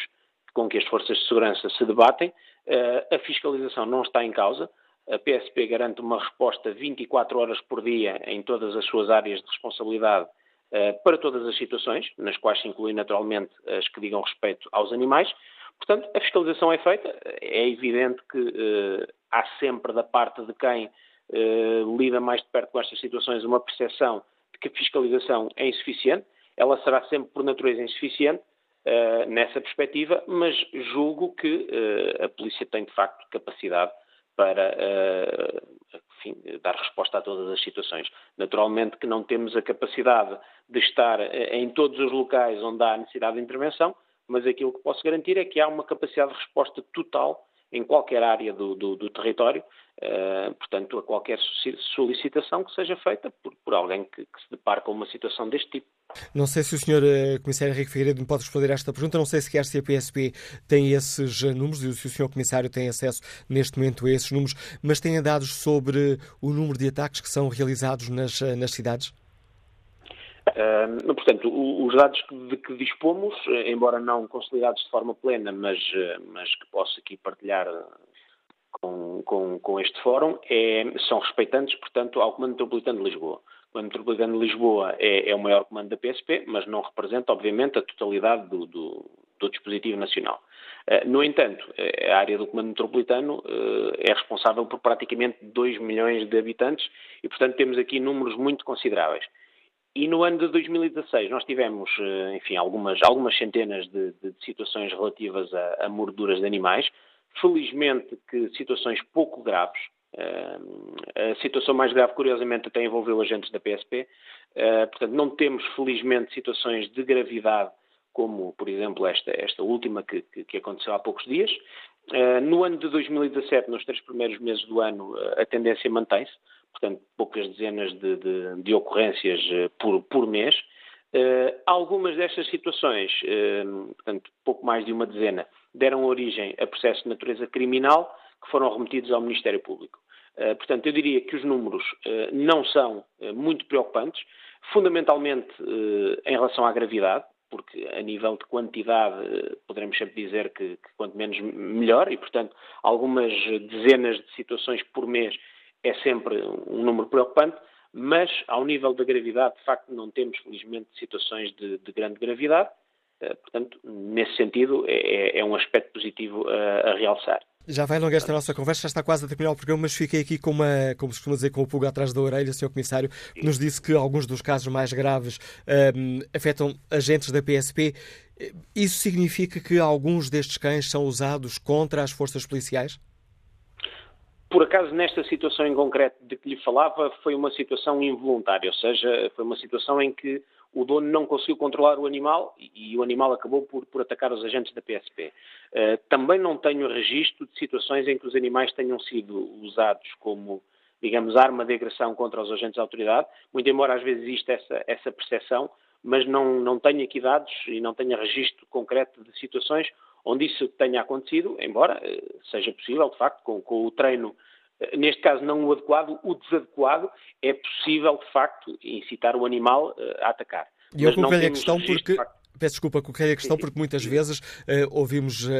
com que as forças de segurança se debatem, eh, a fiscalização não está em causa. a PSP garante uma resposta 24 horas por dia em todas as suas áreas de responsabilidade para todas as situações, nas quais se incluem naturalmente as que digam respeito aos animais. Portanto, a fiscalização é feita. É evidente que há sempre da parte de quem lida mais de perto com estas situações uma percepção que a fiscalização é insuficiente. Ela será sempre, por natureza, insuficiente, uh, nessa perspectiva, mas julgo que uh, a polícia tem, de facto, capacidade para uh, enfim, dar resposta a todas as situações. Naturalmente que não temos a capacidade de estar em todos os locais onde há necessidade de intervenção, mas aquilo que posso garantir é que há uma capacidade de resposta total em qualquer área do, do, do território, uh, portanto, a qualquer solicitação que seja feita por, por alguém que, que, se depare com uma situação deste tipo.
Não sei se o Sr. Eh, Comissário Henrique Figueiredo me pode responder a esta pergunta, não sei se quer se a PSP tem esses eh, números e se o Sr. Comissário tem acesso neste momento a esses números, mas tem dados sobre o número de ataques que são realizados nas, nas cidades?
Uh, portanto, os dados de que dispomos, embora não consolidados de forma plena, mas, mas que posso aqui partilhar com, com, com este fórum, é, são respeitantes, portanto, ao Comando Metropolitano de Lisboa. O Comando Metropolitano de Lisboa é, é, o maior comando da PSP, mas não representa, obviamente, a totalidade do, do, do dispositivo nacional. Uh, no entanto, a área do Comando Metropolitano uh, é responsável por praticamente 2 milhões de habitantes e, portanto, temos aqui números muito consideráveis. E no ano de 2016 nós tivemos, eh, enfim, algumas, algumas centenas de, de situações relativas a, a, morduras de animais. Felizmente que situações pouco graves. Uh, a situação mais grave, curiosamente, até envolveu agentes da PSP. Eh, portanto, não temos, felizmente, situações de gravidade como, por exemplo, esta, esta última que, que, aconteceu há poucos dias. Uh, no ano de 2017, nos três primeiros meses do ano, a tendência mantém-se portanto, poucas dezenas de, de, de ocorrências eh, por, por mês. Algumas destas situações, portanto, pouco mais de uma dezena, deram origem a processos de natureza criminal que foram remetidos ao Ministério Público. Uh, portanto, eu diria que os números não são muito preocupantes, fundamentalmente em relação à gravidade, porque a nível de quantidade poderemos sempre dizer que, que quanto menos melhor, e portanto algumas dezenas de situações por mês é sempre um número preocupante, mas ao nível da gravidade, de facto, não temos, felizmente, situações de, de grande gravidade. Uh, portanto, nesse sentido, é, é, é um aspecto positivo a, a realçar.
Já vai longa esta nossa conversa, já está quase a terminar o programa, mas fiquei aqui com uma, como se costuma dizer, com o pulga atrás da orelha, Sr. Comissário, que nos disse que alguns dos casos mais graves um, afetam agentes da PSP. Isso significa que alguns destes cães são usados contra as forças policiais?
Por acaso, nesta situação em concreto de que lhe falava, foi uma situação involuntária, ou seja, foi uma situação em que o dono não conseguiu controlar o animal e, o animal acabou por, por atacar os agentes da PSP. Uh, eh, também não tenho registro de situações em que os animais tenham sido usados como, digamos, arma de agressão contra os agentes da autoridade, muito embora às vezes exista essa, essa percepção, mas não, não tenho aqui dados e não tenho registro concreto de situações onde isso tenha acontecido, embora eh, seja possível, de facto, com, com o treino, neste caso não o adequado, o desadequado, é possível, de facto, incitar o animal eh, a atacar.
E eu coloquei a questão porque. Peço desculpa, coloquei a questão porque muitas vezes uh, ouvimos uh,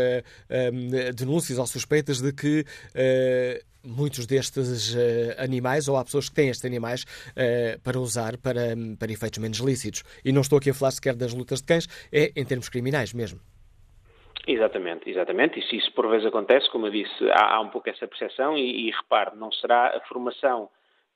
um, denúncias ou suspeitas de que uh, muitos destes animais, ou há pessoas que têm estes animais para usar para, para efeitos menos lícitos. E não estou aqui a falar sequer das lutas de cães, é em termos criminais mesmo.
Exatamente, exatamente. E se isso por vezes acontece, como eu disse, há, há um pouco essa percepção e, e repare, não será a formação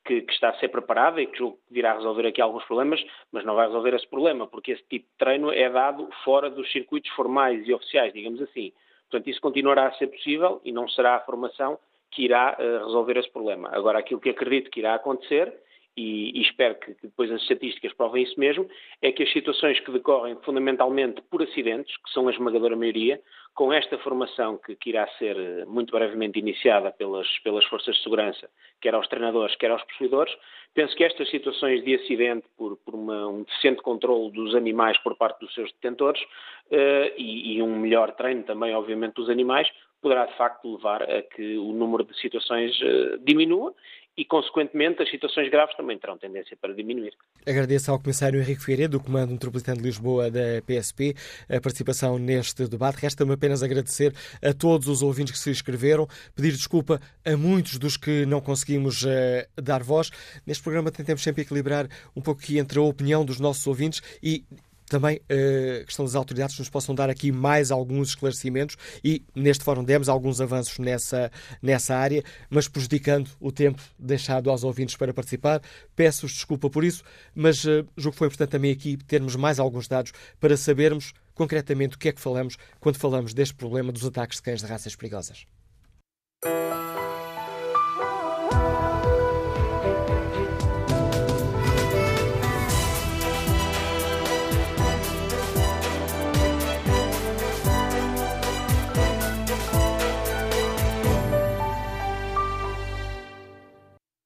que, que, está a ser preparada e que julgo que virá resolver aqui alguns problemas, mas não vai resolver esse problema, porque esse tipo de treino é dado fora dos circuitos formais e oficiais, digamos assim. Portanto, isso continuará a ser possível e não será a formação que irá uh, resolver esse problema. Agora, aquilo que acredito que irá acontecer e, e, espero que, que, depois as estatísticas provem isso mesmo, é que as situações que decorrem fundamentalmente por acidentes, que são a esmagadora maioria, com esta formação que, que irá ser eh, muito brevemente iniciada pelas, pelas forças de segurança, quer aos treinadores, quer aos possuidores, penso que estas situações de acidente por, por uma, um decente controle dos animais por parte dos seus detentores uh, e, e um melhor treino também, obviamente, dos animais, poderá de facto levar a que o número de situações uh, diminua e, consequentemente, as situações graves também terão tendência para diminuir.
Agradeço ao Comissário Henrique Figueiredo, do Comando Metropolitano de Lisboa da PSP, a participação neste debate. Resta-me apenas agradecer a todos os ouvintes que se inscreveram, pedir desculpa a muitos dos que não conseguimos uh, dar voz. Neste programa tentamos sempre equilibrar um pouco aqui entre a opinião dos nossos ouvintes e também eh, a questão das autoridades nos possam dar aqui mais alguns esclarecimentos e neste fórum demos alguns avanços nessa, nessa área, mas prejudicando o tempo deixado aos ouvintes para participar. Peço-vos desculpa por isso, mas uh, julgo que foi importante também aqui termos mais alguns dados para sabermos concretamente o que é que falamos quando falamos deste problema dos ataques de cães de raças perigosas.